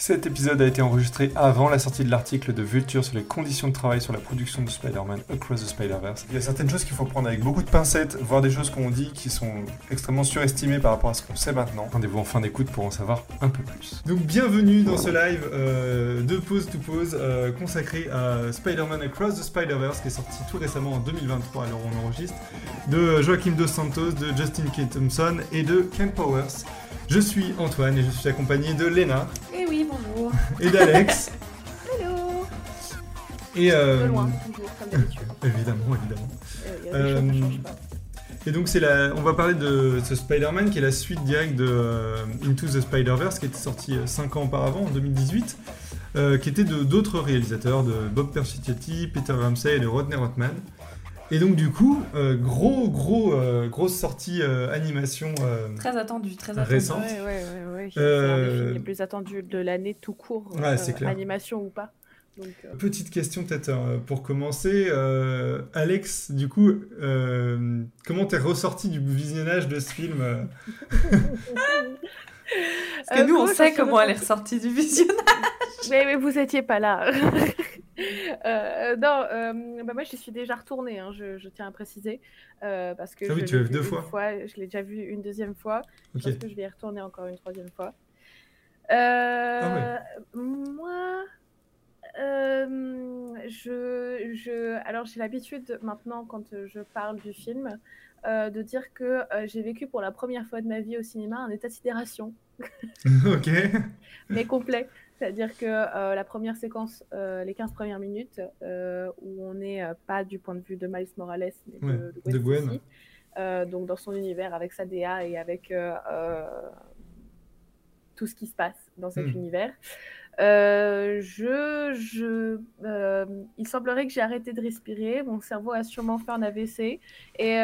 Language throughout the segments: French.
Cet épisode a été enregistré avant la sortie de l'article de Vulture sur les conditions de travail sur la production de Spider-Man Across the Spider-Verse. Il y a certaines choses qu'il faut prendre avec beaucoup de pincettes, voire des choses qu'on dit qui sont extrêmement surestimées par rapport à ce qu'on sait maintenant. Rendez-vous en fin d'écoute pour en savoir un peu plus. Donc bienvenue dans ce live euh, de Pause to Pause euh, consacré à Spider-Man Across the Spider-Verse qui est sorti tout récemment en 2023 alors on enregistre, de Joaquim Dos Santos, de Justin K. Thompson et de Ken Powers. Je suis Antoine et je suis accompagné de Léna. Oui, bonjour. Et d'Alex. Hello et euh, De loin, toujours, comme d'habitude. évidemment, évidemment. Euh, y a des choses qui changent pas. Et donc c'est la, on va parler de ce Spider-Man qui est la suite directe de euh, Into the Spider-Verse qui était sorti 5 ans auparavant, en 2018, euh, qui était de d'autres réalisateurs, de Bob Persichetti, Peter Ramsey et de Rodney Rothman. Et donc du coup, euh, gros gros euh, grosse sortie euh, animation. euh, Très attendu, très attendu. Récent. Ouais, ouais, ouais, ouais. C'est Euh, un des films les plus attendus de l'année tout court, Ouais, c'est clair. animation ou pas. Donc, euh, Petite question peut-être euh, pour commencer, Euh, Alex. Du coup, euh, comment t'es ressorti du visionnage de ce film Parce que Euh, nous, on sait comment elle est ressortie- ressortie du visionnage. mais, mais vous étiez pas là. Euh, non, euh, bah moi je suis déjà retournée, hein, je, je tiens à préciser. euh, parce que Ah oui, je tu l'ai l'as vu deux fois. Je l'ai déjà vu une deuxième fois. Ok. Je pense que je vais y retourner encore une troisième fois. Euh, Ah Moi, je, je, alors j'ai l'habitude maintenant quand je parle du film de dire que j'ai vécu pour la première fois de ma vie au cinéma un état de sidération, ok. mais complet. C'est-à-dire que euh, la première séquence, euh, les 15 premières minutes, euh, où on n'est pas du point de vue de Miles Morales, mais Ouais, de, de Gwen donc dans son univers avec sa DA et avec tout ce qui se passe dans cet Hmm. univers. Je, je, il semblerait que j'ai arrêté de respirer. Mon cerveau a sûrement fait un AVC et,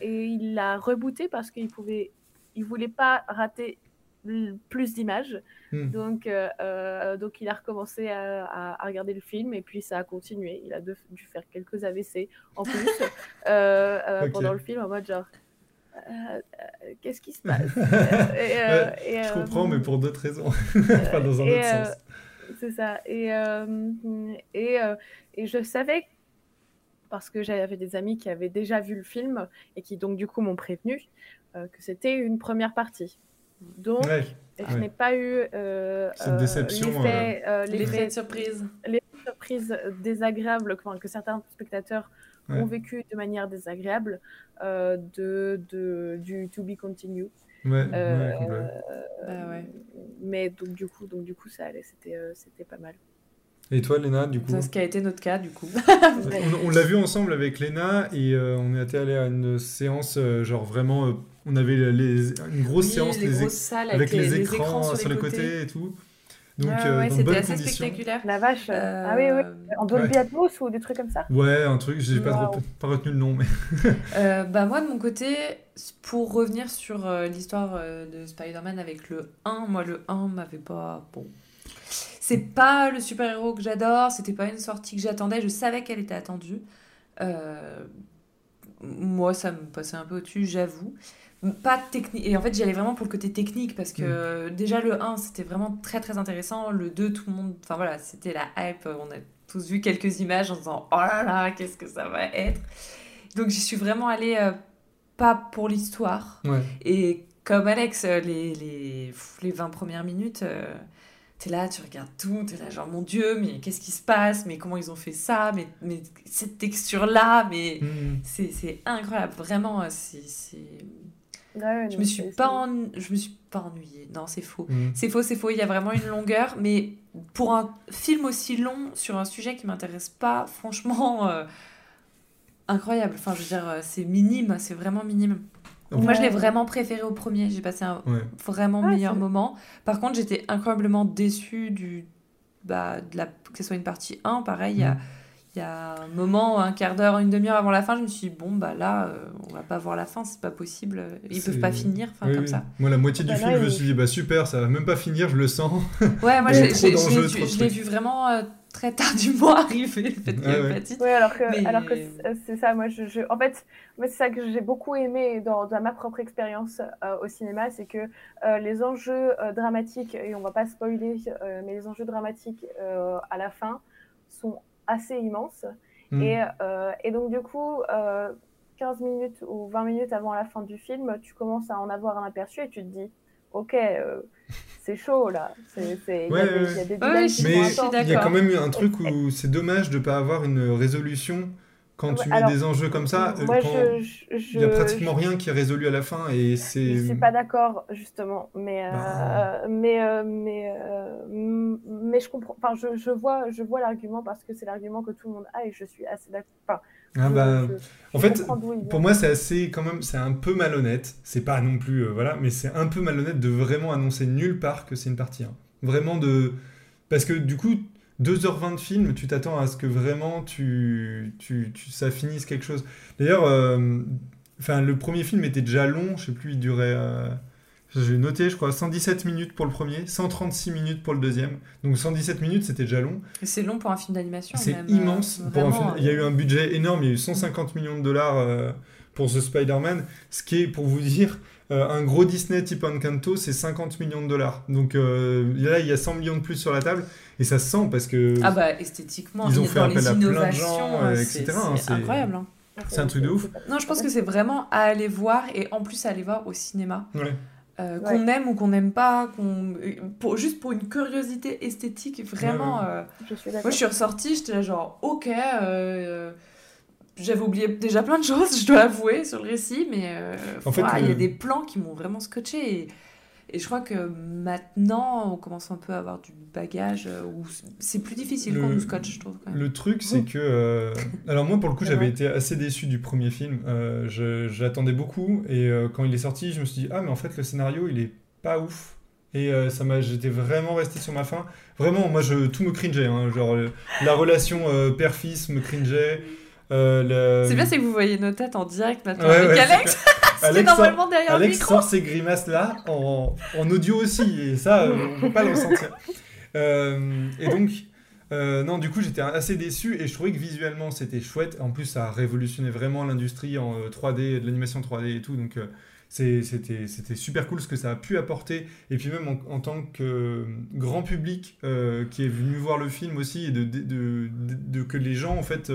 et il l'a rebooté parce qu'il pouvait, il voulait pas rater plus d'images. Hmm. Donc, euh, euh, donc il a recommencé à, à- à regarder le film et puis ça a continué. Il a dû faire quelques AVC en plus euh, euh, pendant le film en mode genre qu'est-ce qui se passe? Et, Ouais, et, Je comprends, mais pour d'autres raisons. enfin, dans un et, autre sens. C'est ça. Et, et, et je savais, parce que j'avais des amis qui avaient déjà vu le film et qui donc du coup m'ont prévenu que c'était une première partie. Donc, Ouais. je ouais. n'ai pas eu euh, Cette déception, l'effet euh, L'effet l'effet de surprise. surprise désagréable que, enfin, que certains spectateurs Ouais. ont vécu de manière désagréable euh, de, de, du To Be Continued. Ouais, Euh, ouais, complet. Bah ouais. Mais donc du coup, donc du coup, ça allait, c'était, euh, c'était pas mal. Et toi, Léna, du coup C'est ce qui a été notre cas, du coup. On, on l'a vu ensemble avec Léna et euh, on était allé à une séance, euh, genre vraiment, euh, on avait les- une grosse Oui, séance les les salles avec les, écrans, sur, les côtés. et tout. Donc, Ouais, euh, ouais, dans c'était assez conditions. spectaculaire. La vache. Euh, Ah oui, oui. En Dolby Atmos ou des trucs comme ça. Ouais, un truc, j'ai pas, Wow. trop- pas retenu le nom, mais. Euh, bah moi de mon côté, pour revenir sur euh, l'histoire euh, de Spider-Man avec le 1, moi le 1 m'avait pas... Bon. C'est pas le super-héros que j'adore, c'était pas une sortie que j'attendais, je savais qu'elle était attendue. Euh, moi ça me passait un peu au-dessus, j'avoue. Pas technique, et en fait j'y allais vraiment pour le côté technique parce que euh, déjà le 1 c'était vraiment très très intéressant, le 2 tout le monde, enfin voilà, c'était la hype, on a tous vu quelques images en se disant oh là là, qu'est-ce que ça va être. Donc j'y suis vraiment allée euh, pas pour l'histoire. Ouais. Et comme Alex, les, les, les 20 premières minutes, euh, t'es là, tu regardes tout, t'es là genre mon Dieu, mais qu'est-ce qui se passe, mais comment ils ont fait ça, mais, mais cette texture-là, mais Hmm. c'est c'est incroyable, vraiment, euh, c'est... Je me suis pas, en- je me suis pas ennuyée, non c'est faux. Hmm. C'est faux, c'est faux, il y a vraiment une longueur, mais pour un film aussi long sur un sujet qui m'intéresse pas, franchement, euh, incroyable. Enfin, je veux dire, euh, c'est minime, c'est vraiment minime. Ouais. Moi, je l'ai vraiment préféré au premier, j'ai passé un Ouais. vraiment Ah, meilleur moment. Par contre, j'étais incroyablement déçue du, bah, de la, que ce soit une partie 1, pareil, il y a. Mm. Il y a un moment, un quart d'heure, une demi-heure avant la fin, je me suis dit, bon, bah là, euh, on va pas voir la fin, c'est pas possible. Ils peuvent pas finir, enfin, Oui, comme oui. ça. Moi, la moitié du Bah, film, là, je me suis dit, bah super, ça va même pas finir, je le sens. Ouais, moi, je l'ai vu vraiment euh, très tardivement arrivé, le fait qu'il y ait. Oui, alors que, Mais- alors que c'est- c'est ça, moi, je, je- en fait, c'est ça que j'ai beaucoup aimé dans, dans ma propre expérience euh, au cinéma, c'est que euh, les enjeux euh, dramatiques, et on va pas spoiler, euh, mais les enjeux dramatiques euh, à la fin sont assez immenses. Mm. Et, euh, et donc, du coup, euh, 15 minutes ou 20 minutes avant la fin du film, tu commences à en avoir un aperçu et tu te dis, ok, euh, c'est chaud là, il y, Ouais, a des- il y a des qui Mais sont il y quand même eu un truc où c'est dommage de pas avoir une résolution quand tu mets Alors, des enjeux comme ça. euh, Il y a je- pratiquement rien qui est résolu à la fin et c'est. Je suis pas d'accord justement, mais euh, Bah. mais euh, mais euh, mais je comprends. Enfin, je, je vois je vois l'argument parce que c'est l'argument que tout le monde a et je suis assez d'accord. Enfin, Ah bah, je- en fait. Pour moi, c'est assez quand même, c'est un peu malhonnête. C'est pas non plus, euh, voilà, mais c'est un peu malhonnête de vraiment annoncer nulle part que c'est une partie 1. Vraiment de. Parce que du coup, 2h20 de film, tu t'attends à ce que vraiment tu, tu, tu- ça finisse quelque chose. D'ailleurs, euh, enfin, le premier film était déjà long, je sais plus, il durait. euh, j'ai noté, je crois, 117 minutes pour le premier, 136 minutes pour le deuxième. Donc 117 minutes, c'était déjà long. C'est long pour un film d'animation. C'est immense. euh, Pour un vraiment, film- Il y a eu un budget énorme, il y a eu 150 millions de dollars euh, pour The Spider-Man, ce qui est, pour vous dire, euh, un gros Disney type Encanto, c'est 50 millions de dollars. Donc euh, là, il y a 100 millions de plus sur la table, et ça se sent parce que Ah bah esthétiquement, Ils ont fait appel à plein de gens, euh, euh, c'est etc., hein, c'est c'est- incroyable. hein. c'est un truc de ouf. Non, je pense que c'est vraiment à aller voir et en plus à aller voir au cinéma. Ouais. Euh, Ouais. qu'on aime ou qu'on n'aime pas, qu'on pour, juste pour une curiosité esthétique, vraiment. Ouais, ouais. euh, Je suis. Moi, je suis ressortie, j'étais là genre, ok, euh, j'avais oublié déjà plein de choses, je dois avouer, sur le récit, mais euh, En il y a des plans qui m'ont vraiment scotché. Et, et je crois que maintenant, on commence un peu à avoir du bagage euh, où c'est plus difficile Le- qu'on nous scotche, je trouve. Quand même. Le truc, c'est que. euh, Alors, moi, pour le coup, j'avais été assez déçu du premier film. Euh, je- J'attendais beaucoup, et euh, quand il est sorti, je me suis dit, ah, mais en fait, le scénario, il est pas ouf. Et euh, ça m'a, j'étais vraiment resté sur ma faim. Vraiment, moi, je, tout me cringeait. hein. Genre, euh, la relation euh, père-fils me cringeait. euh, le- C'est bien, c'est que vous voyez nos têtes en direct maintenant Ouais, avec ouais, Alex, Alex normalement derrière le Alex micro. sort ces grimaces-là en, en audio aussi, et ça, euh, on peut pas le ressentir. Euh, et donc, euh, non, du coup, j'étais assez déçu, et je trouvais que visuellement, c'était chouette. En plus, ça a révolutionné vraiment l'industrie en euh, 3D, de l'animation 3D et tout, donc c'était c'était super cool ce que ça a pu apporter. Et puis même en, en tant que euh, grand public euh, qui est venu voir le film aussi, et de, de, de- de- que les gens, en fait...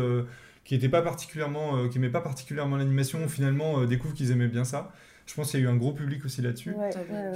qui n'étaient pas particulièrement, euh, qui aimaient pas particulièrement l'animation, finalement euh, découvrent qu'ils aimaient bien ça. Je pense qu'il y a eu un gros public aussi là-dessus. Ouais.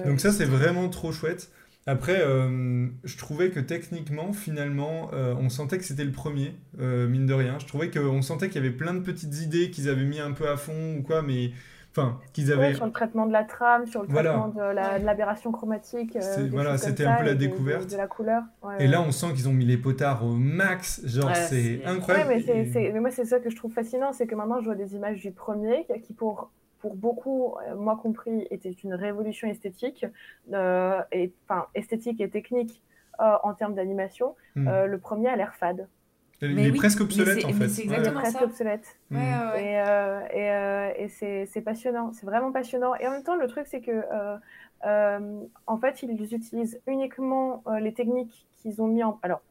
Donc ça, c'est vraiment trop chouette. Après, euh, je trouvais que techniquement, finalement, euh, on sentait que c'était le premier, euh, mine de rien. Je trouvais qu'on sentait qu'il y avait plein de petites idées qu'ils avaient mis un peu à fond ou quoi, mais enfin, qu'ils Ouais, avaient. sur le traitement de la trame, sur le Voilà. traitement de la- l'aberration chromatique. euh, voilà, c'était un peu la et de- de- découverte. De, la couleur. Ouais, Et ouais. là, on sent qu'ils ont mis les potards au max. Genre, Ouais, c'est incroyable. Ouais, mais, Et- moi, c'est ça que je trouve fascinant, c'est que maintenant, je vois des images du premier qui, pour, pour beaucoup, euh, moi compris, était une révolution esthétique, euh, et, enfin, esthétique et technique euh, en termes d'animation. Hmm. Euh, le premier a l'air fade. Il Mais est oui, presque obsolète en mais fait. c'est Ouais. Il est exactement presque ça. obsolète. Mm. Ouais, ouais, ouais. Et, euh, et, euh, et c'est, c'est passionnant, c'est vraiment passionnant. Et en même temps, le truc, c'est que euh, euh, en fait, ils utilisent uniquement euh, les techniques qu'ils ont mis en. Alors,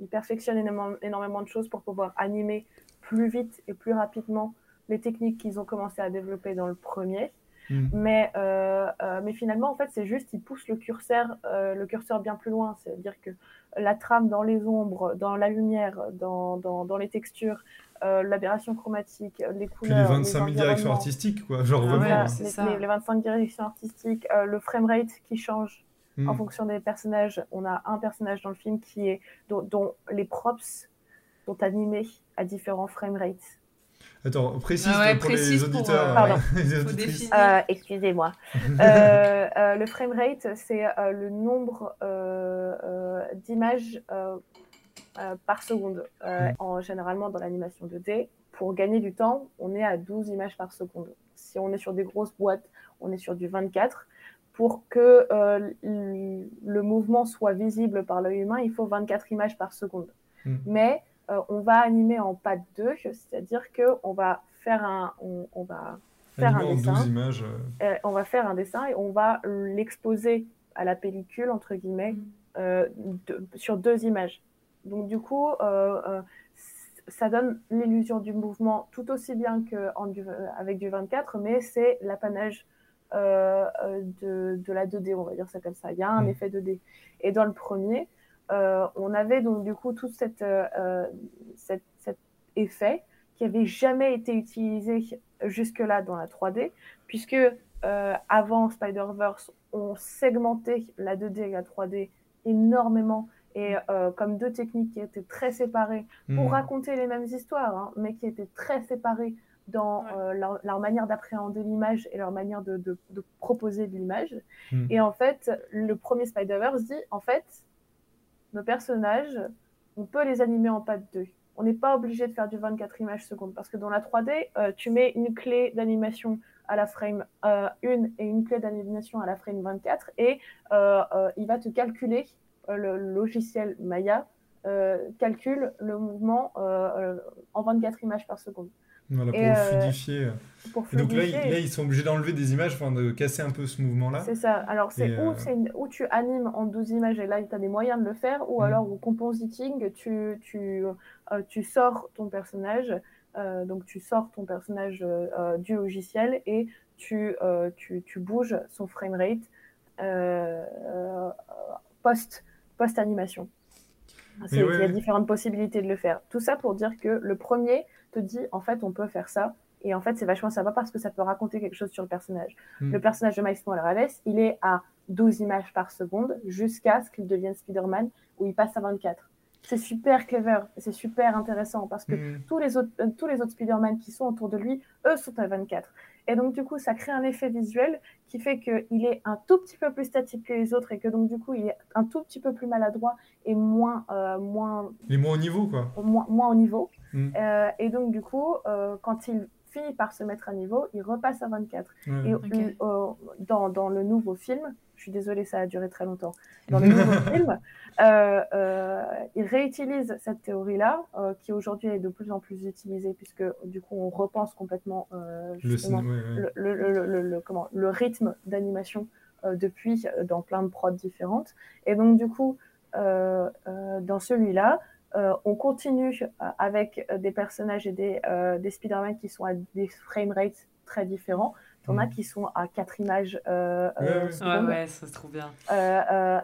ils perfectionnent énormément, énormément de choses pour pouvoir animer plus vite et plus rapidement les techniques qu'ils ont commencé à développer dans le premier. Mm. Mais, euh, euh, mais finalement, en fait, c'est juste, ils poussent le curseur, euh, le curseur bien plus loin. C'est-à-dire que la trame dans les ombres, dans la lumière, dans, dans, dans les textures, euh, l'aberration chromatique, les Puis couleurs. les 25 000 directions artistiques, quoi. Genre Ah vraiment. ouais, Voilà, c'est les, ça. les- les 25 directions artistiques, euh, le framerate qui change Mm. en fonction des personnages. On a un personnage dans le film qui est dont, dont les props sont animés à différents framerates. Attends, précise Ah ouais, pour précise les pour, auditeurs, euh, définir. Euh, Excusez-moi. Euh, euh, le framerate, c'est euh, le nombre euh, euh, d'images euh, euh, par seconde. En, généralement, dans l'animation 2D, pour gagner du temps, on est à 12 images par seconde. Si on est sur des grosses boîtes, on est sur du 24. Pour que euh, le mouvement soit visible par l'œil humain, il faut 24 images par seconde. Mm. Mais euh, on va animer en pas 2, c'est-à-dire qu'on va faire un, on, on va faire un en dessin. 12 images. euh, Euh, on va faire un dessin et on va l'exposer à la pellicule, entre guillemets, Mm. euh, de- sur deux images. Donc du coup, euh, euh, ça donne l'illusion du mouvement tout aussi bien qu'avec du, du 24, mais c'est l'apanage de, de, la 2D, on va dire ça comme ça. Il y a un mm. effet 2D. Et dans le premier, on avait donc du coup tout cette, cet effet qui avait jamais été utilisé jusque-là dans la 3D, puisque avant Spider-Verse, on segmentait la 2D et la 3D énormément et euh, comme deux techniques qui étaient très séparées pour hmm. raconter les mêmes histoires, hein, mais qui étaient très séparées dans euh, leur, manière d'appréhender l'image et leur manière de, de, proposer de l'image. Hmm. Et en fait, le premier Spider-Verse dit, en fait, nos personnages, on peut les animer en pas de deux. On n'est pas obligé de faire du 24 images secondes parce que dans la 3D, euh, tu mets une clé d'animation à la frame 1 et une clé d'animation à la frame 24 et il va te calculer euh, le logiciel Maya euh, calcule le mouvement euh, en 24 images par seconde. Voilà, pour, fluidifier. donc là, ils sont obligés d'enlever des images, enfin de casser un peu ce mouvement-là. C'est ça. Alors c'est où, où, tu animes en 12 images et là tu as des moyens de le faire, ou mm. alors au compositing, tu, tu, tu sors ton personnage, donc tu sors ton personnage du logiciel et tu, tu, tu, bouges son framerate post post-animation. Il y a différentes possibilités de le faire. Tout ça pour dire que le premier te dit, en fait, on peut faire ça. Et en fait, c'est vachement sympa parce que ça peut raconter quelque chose sur le personnage. Hmm. Le personnage de Miles Morales, il est à 12 images par seconde jusqu'à ce qu'il devienne Spider-Man où il passe à 24. C'est super clever, c'est super intéressant parce que hmm. tous les autres, euh, tous les autres Spider-Man qui sont autour de lui, eux sont à 24. Et donc, du coup, ça crée un effet visuel qui fait qu'il est un tout petit peu plus statique que les autres et que donc, du coup, il est un tout petit peu plus maladroit et moins. Euh, moins il est moins au niveau, quoi. Moins, moins au niveau. Mm. Euh, et donc, du coup, euh, quand il finit par se mettre à niveau, il repasse à 24. Et dans, dans, le nouveau film, je suis désolée, ça a duré très longtemps. Dans le nouveau film, euh, euh, il réutilise cette théorie-là, euh, qui aujourd'hui est de plus en plus utilisée, puisque du coup, on repense complètement le, le, comment, le rythme d'animation depuis dans plein de prods différentes. Et donc, du coup, dans celui-là, on continue avec des personnages et des, des Spider-Man qui sont à des frame rates très différents. T'en as mm. qui sont à 4 images euh, euh, ouais, ouais, ça se trouve bien. Euh,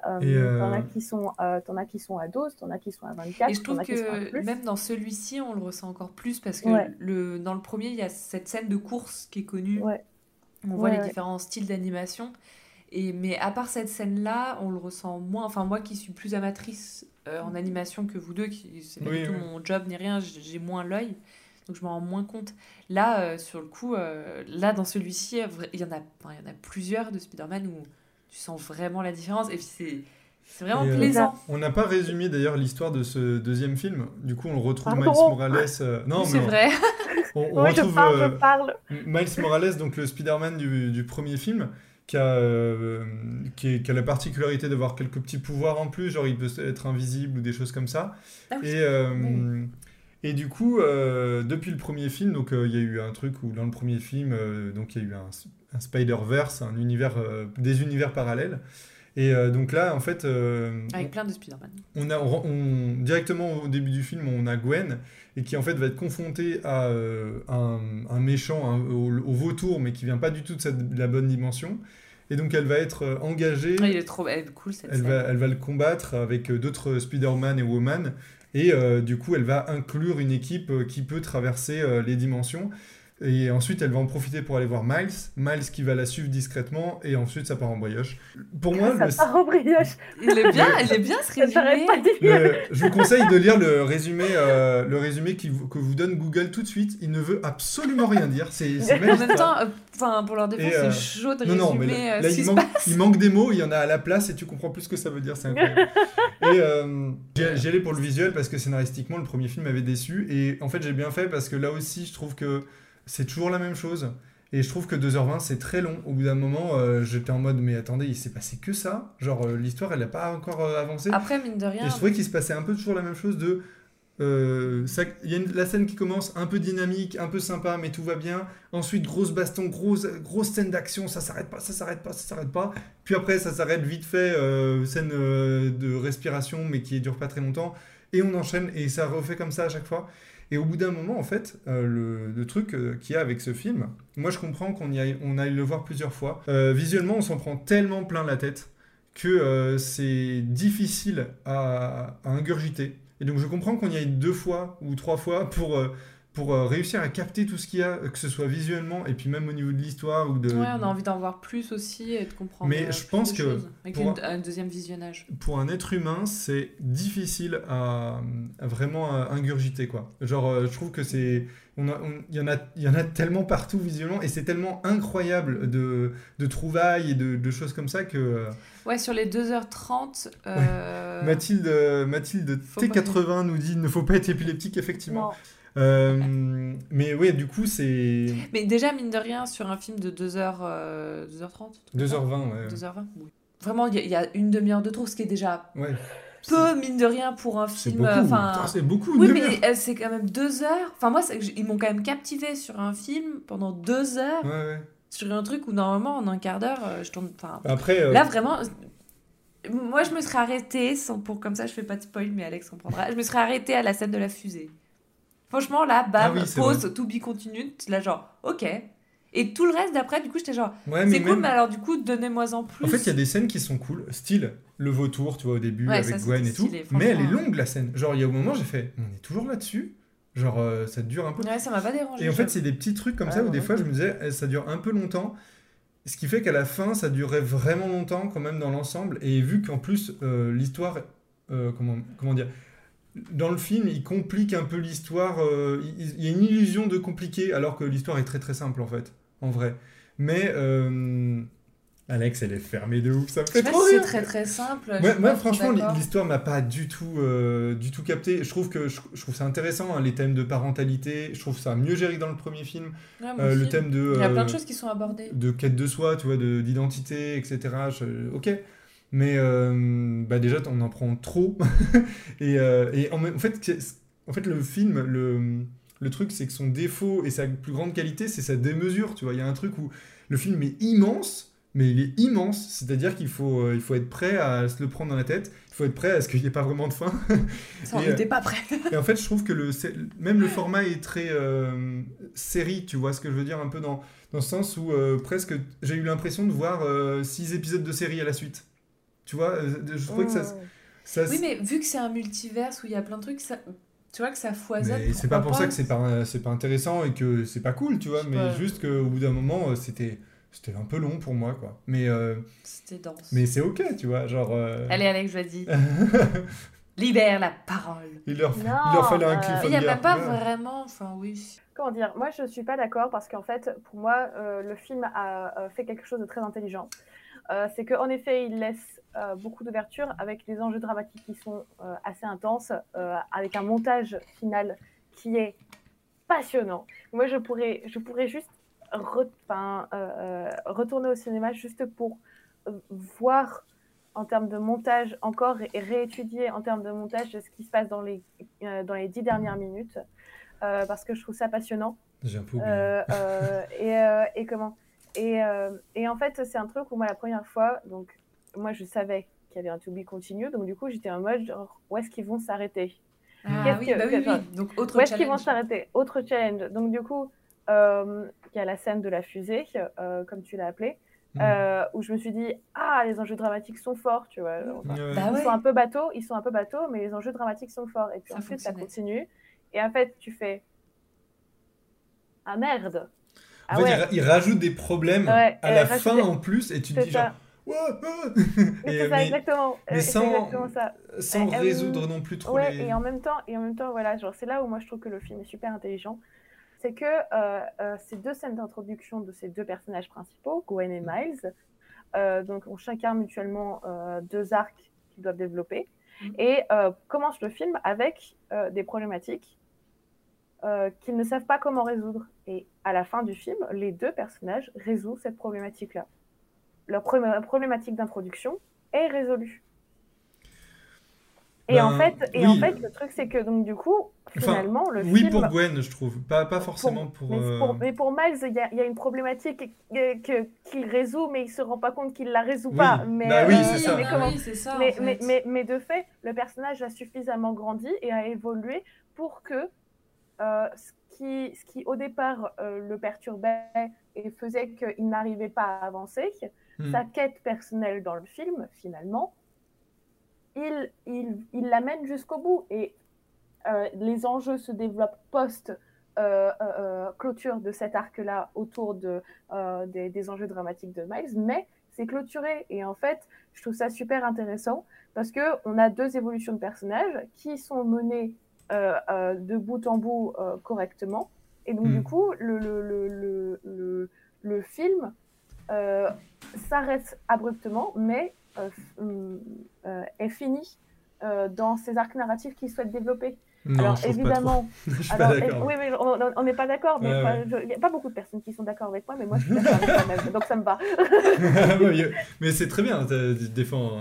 t'en as qui sont, as qui sont à 12, t'en as qui sont à 24. Et je trouve que même dans celui-ci, on le ressent encore plus parce que le, dans le premier, il y a cette scène de course qui est connue. On voit les différents styles d'animation. Et, mais à part cette scène-là, on le ressent moins. Enfin, moi qui suis plus amatrice en animation que vous deux, qui c'est pas du tout mon job ni rien, j'ai moins l'œil donc je m'en rends moins compte. Là, euh, sur le coup, euh, là, dans celui-ci, il y, en a, il y en a plusieurs de Spider-Man où tu sens vraiment la différence. Et puis c'est. C'est vraiment euh, plaisant. on n'a pas résumé d'ailleurs l'histoire de ce deuxième film. Du coup, on retrouve Miles Morales. non, c'est vrai. On, on retrouve je parle, Miles Morales, donc le Spider-Man du, du, premier film, qui a, qui, qui, a la particularité d'avoir quelques petits pouvoirs en plus, genre il peut être invisible ou des choses comme ça. Ah et, et du coup, euh, depuis le premier film, donc euh, il y a eu un truc où dans le premier film, euh, donc il y a eu un, un Spider-Verse, un univers, des univers parallèles. Et donc là, en fait, avec plein de Spider-Man. On a on, directement au début du film, on a Gwen et qui en fait va être confrontée à un, un, méchant au, vautour, mais qui vient pas du tout de, cette, de, la bonne dimension. Et donc elle va être engagée. Il est trop elle cool cette elle scène. Va, elle va le combattre avec d'autres Spider-Man et Woman et euh, du coup, elle va inclure une équipe euh, qui peut traverser euh, les dimensions. Et ensuite, elle va en profiter pour aller voir Miles. Miles qui va la suivre discrètement. Et ensuite, ça part en brioche. Pour moi, ça le... part en brioche. Il est bien, elle est bien ce résumé. je vous conseille de lire le résumé, le résumé qui, que vous donne Google tout de suite. Il ne veut absolument rien dire. C'est En même temps, enfin, pour leur défense, c'est chaud de résumer non, non, mais là, il, manque, il, manque, des mots. Il y en a à la place et tu comprends plus ce que ça veut dire. C'est incroyable. et j'y allais pour le visuel parce que scénaristiquement, le premier film m'avait déçu. Et en fait, j'ai bien fait parce que là aussi, je trouve que c'est toujours la même chose. Et je trouve que 2h20, c'est très long. Au bout d'un moment, euh, j'étais en mode, mais attendez, il s'est passé que ça Genre, euh, l'histoire, elle n'a pas encore euh, avancé. Après, mine de rien. Et je trouvais qu'il se passait un peu toujours la même chose de. ça- il y a une- la scène qui commence un peu dynamique, un peu sympa, mais tout va bien. Ensuite, grosse baston, grosse, grosse scène d'action, ça s'arrête pas, ça s'arrête pas, ça s'arrête pas. Puis après, ça s'arrête vite fait, scène de respiration, mais qui dure pas très longtemps. Et on enchaîne, et ça refait comme ça à chaque fois. Et au bout d'un moment, en fait, euh, le, truc euh, qu'il y a avec ce film, moi je comprends qu'on aille, on le voir plusieurs fois. Euh, visuellement, on s'en prend tellement plein la tête que c'est difficile à, à ingurgiter. Et donc je comprends qu'on y aille deux fois ou trois fois pour, pour euh, réussir à capter tout ce qu'il y a, que ce soit visuellement et puis même au niveau de l'histoire ou de... Ouais, on a envie d'en voir plus aussi et de comprendre. Mais euh, je plus pense de que choses Avec pour- une- un deuxième visionnage. Pour un être humain, c'est difficile à, à vraiment à ingurgiter quoi. Genre, euh, je trouve que c'est, on a- on- il y en a, il y en a tellement partout visuellement et c'est tellement incroyable de, de trouvailles et de, de choses comme ça que euh, Ouais, sur les 2h30. euh, Mathilde, euh, Mathilde Faut T80 nous dit il ne faut pas être épileptique effectivement. Non. Euh, mais ouais, du coup c'est Mais déjà, mine de rien, sur un film de 2h, euh, 2h30 2h20 ouais. 2h20 oui. Vraiment, il y, a- il y a une demi-heure de trop, ce qui est déjà Ouais. peu, mine de rien, pour un C'est film. beaucoup. Enfin, Putain, C'est beaucoup. oui, mais euh, c'est quand même deux heures. Enfin, moi, ils m'ont quand même captivé sur un film pendant deux heures, Ouais, ouais. sur un truc où normalement, en un quart d'heure, euh, je tourne. Enfin, Après, euh, Là, vraiment, moi, je me serais arrêtée, sans, pour, comme ça, je fais pas de spoil, mais Alex comprendra. Je me serais arrêtée à la scène de la fusée. Franchement, là, bam, Ah oui, pause, to be continued. Là, genre, ok. Et tout le reste d'après, du coup, j'étais genre, ouais, c'est cool, même- mais alors, du coup, donnez-moi en plus. En fait, il y a des scènes qui sont cool, style le vautour, tu vois, au début, Ouais, avec ça, Gwen et tout. stylé, Mais elle est franchement. longue, la scène. Genre, il y a un moment, j'ai fait, on est toujours là-dessus. Genre, euh, ça dure un peu. Ouais, ça m'a pas dérangé. Et en fait, c'est des petits trucs comme Ouais, ça où ouais, des fois, je me disais, eh, ça dure un peu longtemps. Ce qui fait qu'à la fin, ça durait vraiment longtemps, quand même, dans l'ensemble. Et vu qu'en plus, euh, l'histoire. euh, comment, comment dire Dans le film, il complique un peu l'histoire. euh, il, y a une illusion de compliqué, alors que l'histoire est très très simple, en fait. En vrai. Mais. euh, Alex, elle est fermée de ouf, ça me fait trop si c'est très très simple. Ouais, moi, franchement, l'histoire m'a pas du tout, euh, du tout capté. Je trouve que je, je trouve ça intéressant, hein, les thèmes de parentalité. Je trouve ça mieux géré que dans le premier film. Ouais, Euh, le thème de, Il y a plein de choses qui sont abordées. de quête de soi, tu vois, de- d'identité, etc. Je- ok. Mais euh, bah déjà, on en prend trop. et euh, et en, fait, en fait, le film, le, le truc, c'est que son défaut et sa plus grande qualité, c'est sa démesure. Tu vois, il y a un truc où le film est immense, mais il est immense. C'est-à-dire qu'il faut, euh, il faut être prêt à se le prendre dans la tête. Il faut être prêt à ce qu'il n'y ait pas vraiment de fin. Ça, on n'était pas prêt. Et en fait, je trouve que le, même le format est très série, tu vois ce que je veux dire, un peu dans, dans le sens où presque j'ai eu l'impression de voir six épisodes de série à la suite. Tu vois, euh, je trouvais que ça, Mmh. ça Oui, mais vu que c'est un multiverse où il y a plein de trucs, ça... tu vois que ça foisonne. c'est pas pour ça que c'est pas, c'est pas intéressant et que c'est pas cool, tu vois, mais pas. juste qu'au bout d'un moment, euh, c'était, c'était un peu long pour moi, quoi. Mais, euh, C'était dense. mais c'est ok, tu vois, genre. euh, Allez, Alex, vas-y. Libère la parole. il, leur, Non, il leur fallait un cliffhanger. Il n'y a pas Ouais. vraiment. Enfin, oui. Comment dire? Moi, je suis pas d'accord parce qu'en fait, pour moi, euh, le film a fait quelque chose de très intelligent. Euh, c'est qu'en effet, il laisse euh, beaucoup d'ouverture avec des enjeux dramatiques qui sont euh, assez intenses, avec un montage final qui est passionnant. Moi, je pourrais, je pourrais juste re- retourner au cinéma juste pour voir en termes de montage encore et réétudier en termes de montage ce qui se passe dans les, dans les dix dernières minutes. parce que je trouve ça passionnant. J'ai un peu oublié. Et, et comment? Et, euh, et en fait, c'est un truc où moi, la première fois, donc moi, je savais qu'il y avait un to be continue, donc du coup, j'étais en mode genre, où est-ce qu'ils vont s'arrêter? Ah Qu'est-ce oui, que- bah oui, oui. Donc, autre Où est-ce qu'ils vont challenge. s'arrêter? Autre challenge. Donc du coup, euh, il y a la scène de la fusée, euh, comme tu l'as appelée, Mhm. euh, où je me suis dit, ah, les enjeux dramatiques sont forts, tu vois. Enfin. Bah ils ouais. sont un peu bateaux, ils sont un peu bateaux, mais les enjeux dramatiques sont forts. Et puis Ça ensuite, ça continue. Et en fait, tu fais, ah merde. En Ah fait, ouais. il, ra- il rajoute des problèmes Ouais, à euh, la fin en plus et tu te dis ça. genre Ouais, ouais. Mais Et, ça, mais exactement. mais sans- exactement ça. sans Euh, résoudre non plus trop Ouais, les. et en même temps, et en même temps, voilà, genre c'est là où moi je trouve que le film est super intelligent, c'est que euh, euh, ces deux scènes d'introduction de ces deux personnages principaux, Gwen et Miles, euh, donc ont chacun mutuellement deux arcs qu'ils doivent développer, Mhm. et commence le film avec des problématiques qu'ils ne savent pas comment résoudre. Et à la fin du film, les deux personnages résout cette problématique-là. Leur problé- problématique d'introduction est résolue. Et en Ben, fait, et oui. en fait, le truc c'est que donc du coup, Enfin, finalement, le Oui, film. pour Gwen, je trouve. Pas, pas forcément pour. mais, euh, pour mais pour Miles, il y, a- il y a une problématique que- que- qu'il résout, mais il se rend pas compte qu'il la résout Oui. pas. Mais, Bah oui, euh, c'est ça. mais Ah comment- oui, c'est ça. mais, en mais, fait. mais, mais de fait, le personnage a suffisamment grandi et a évolué pour que euh, ce, qui, ce qui, au départ, euh, le perturbait et faisait qu'il n'arrivait pas à avancer, hmm. sa quête personnelle dans le film, finalement, il, il, il l'amène jusqu'au bout. Et euh, les enjeux se développent post- euh, clôture de cet arc-là autour de, euh, des, des enjeux dramatiques de Miles, mais c'est clôturé. Et en fait, je trouve ça super intéressant parce que on a deux évolutions de personnages qui sont menées de bout en bout euh, correctement. Et donc, Mm. du coup, le, le, le, le, film euh, s'arrête abruptement, mais euh, euh, est fini euh, dans ses arcs narratifs qu'il souhaite développer. Non, alors évidemment, alors, oui, mais on- n'est pas d'accord, mais ouais. il n'y a pas beaucoup de personnes qui sont d'accord avec moi, mais moi je suis d'accord avec moi-même, donc ça me va. Mais c'est très bien, tu te défends.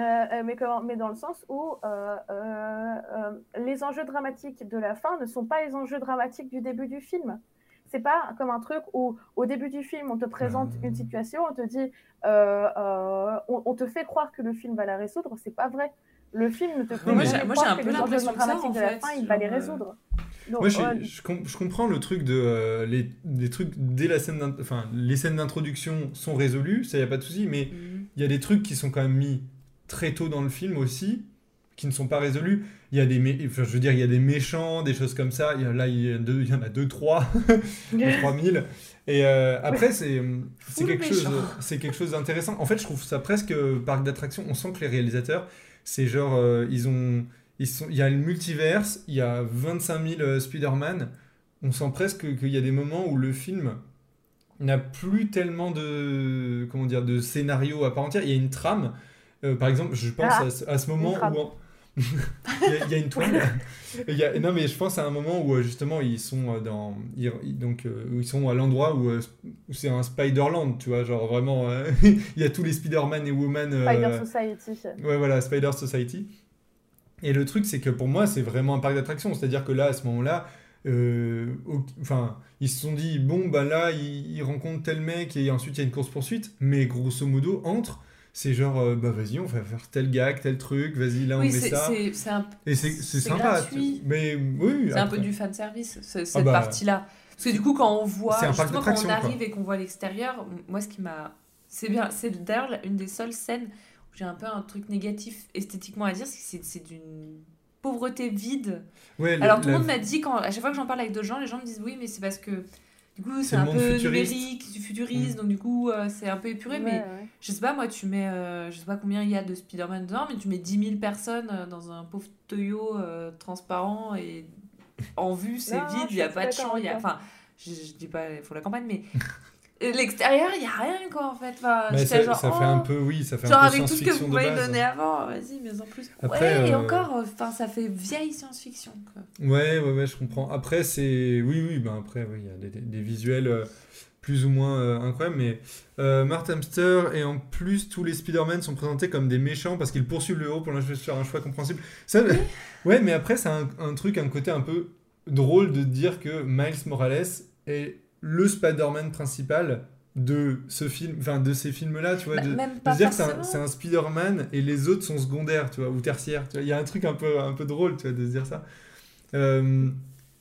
Euh. Euh, mais, comment, mais dans le sens où euh, euh, euh, les enjeux dramatiques de la fin ne sont pas les enjeux dramatiques du début du film. C'est pas comme un truc où au début du film on te présente une situation, on te dit, euh, euh, on, on te fait croire que le film va la résoudre, c'est pas vrai. Le film ne te fait jamais j'ai- moi, j'ai un que peu les enjeux l'impression que ça, dramatiques en de la fin, il va les résoudre. Donc, Moi, je, ouais, je, com- je comprends le truc de euh, les, les trucs dès la scène, enfin les scènes d'introduction sont résolues, ça y a pas de souci, mais Mhm. il y a des trucs qui sont quand même mis très tôt dans le film aussi, qui ne sont pas résolus. Il y a des, mé- enfin, je veux dire, il y a des méchants, des choses comme ça. Il y a, là, il y, a deux, il y en a deux, trois, deux, trois mille. Et euh, après, c'est c'est Full quelque chose, c'est quelque chose d'intéressant. En fait, je trouve ça presque euh, parc d'attractions. On sent que les réalisateurs, c'est genre, euh, ils ont, ils sont, il y a le multiverse, il y a 25 000 euh, Spider-Man. On sent presque qu'il y a des moments où le film n'a plus tellement de comment dire de scénario à part entière. Il y a une trame. Euh, par exemple, je pense Ah, à, ce- à ce moment où en- il, y a, il y a une toile. Il y a- non mais je pense à un moment où euh, justement ils sont euh, dans ils, donc euh, où ils sont à l'endroit où, euh, où c'est un Spider-Land, tu vois, genre vraiment euh, il y a tous les Spider-Man et Woman. euh, Spider Society. Ouais, voilà, Spider Society. Et le truc, c'est que pour moi, c'est vraiment un parc d'attractions. C'est-à-dire que là, à ce moment-là, euh, enfin, ils se sont dit, bon, bah là, ils, ils rencontrent tel mec et ensuite il y a une course-poursuite. Mais grosso modo, entre, c'est genre, euh, bah vas-y, on va faire tel gag, tel truc, vas-y, là, on Oui, met ça. un, Et c'est sympa. gratuit. Mais oui, c'est un peu du fanservice, ce- cette bah, partie-là. Parce que du coup, quand on voit, justement, quand on quoi. arrive et qu'on voit l'extérieur, moi, ce qui m'a. C'est bien, c'est d'ailleurs une des seules scènes où j'ai un peu un truc négatif esthétiquement à dire, c'est que c'est- d'une pauvreté vide. Ouais, Alors la- tout le la- monde m'a dit, quand, à chaque fois que j'en parle avec d'autres gens, les gens me disent oui, mais c'est parce que du coup c'est un peu futuriste. numérique, du futuriste, Mm. donc du coup euh, c'est un peu épuré, mais Ouais, je sais pas, moi tu mets, euh, je sais pas combien il y a de Spider-Man dedans, mais tu mets 10 000 personnes euh, dans un pauvre Toyo euh, transparent et en vue c'est vide, il y a pas de champ, il y a, avec toi. enfin, je, je dis pas, il faut la campagne, mais l'extérieur il y a rien quoi en fait. Enfin, Mais ça, genre, ça fait oh, un peu, oui, ça fait Genre un peu avec tout ce que vous m'avez donné avant, vas-y, mais en plus. Après, ouais, et euh, encore, enfin, ça fait vieille science-fiction. quoi. Ouais, ouais, ouais, je comprends. Après, c'est. Oui, oui, ben après, oui, il y a des, des- des visuels euh, plus ou moins euh, incroyables, mais Mark Hamster, et en plus, tous les Spider-Man sont présentés comme des méchants parce qu'ils poursuivent le héros pour faire un choix compréhensible. Ça, ouais, mais après, c'est un, un truc, un côté un peu drôle de dire que Miles Morales est le Spider-Man principal de ce film, enfin de ces films-là, tu vois, Bah, de, même de dire que c'est un, un Spider-Man et les autres sont secondaires, tu vois, ou tertiaires. tu vois. Il y a un truc un peu, un peu drôle, tu vois, de se dire ça. Euh,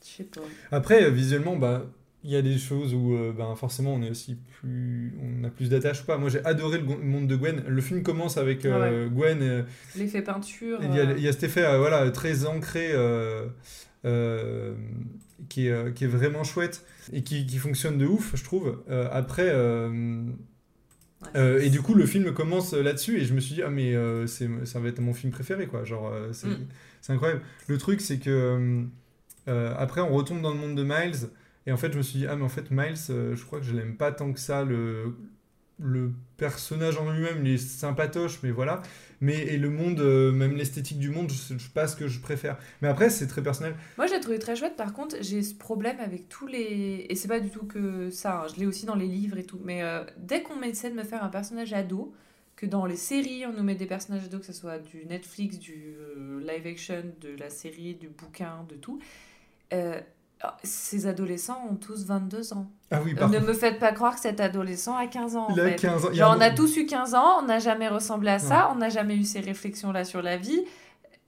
Je sais pas. après, euh, visuellement, bah, il y a des choses où euh, ben, forcément on est aussi plus. On a plus d'attache ou pas. Moi j'ai adoré le monde de Gwen. Le film commence avec euh, Gwen. euh, L'effet peinture. il, y a, euh, il y a cet effet euh, voilà, très ancré euh, euh, qui, est, euh, qui est vraiment chouette et qui, qui fonctionne de ouf, je trouve. Euh, après. euh, et du coup, le film commence là-dessus et je me suis dit, ah, mais euh, c'est, ça va être mon film préféré, quoi. Genre, euh, c'est, Mm. c'est incroyable. Le truc, c'est que après, on retombe dans le monde de Miles et en fait, je me suis dit, ah, mais en fait, Miles, je crois que je l'aime pas tant que ça. Le, le personnage en lui-même, il est sympatoche, mais voilà. Mais et le monde, euh, même l'esthétique du monde, je sais pas ce que je préfère. Mais après, c'est très personnel. Moi, je l'ai trouvé très chouette. Par contre, j'ai ce problème avec tous les. Et c'est pas du tout que ça. hein, Je l'ai aussi dans les livres et tout. Mais euh, dès qu'on essaie de me faire un personnage ado, que dans les séries, on nous met des personnages ados, que ce soit du Netflix, du euh, live action, de la série, du bouquin, de tout. Euh, ces adolescents ont tous 22 ans. Ah oui, Euh, ne me faites pas croire que cet adolescent a 15 ans. en il a fait. 15 ans. il y a Genre, on a tous eu 15 ans, on n'a jamais ressemblé à ça, on n'a jamais eu ces réflexions-là sur la vie,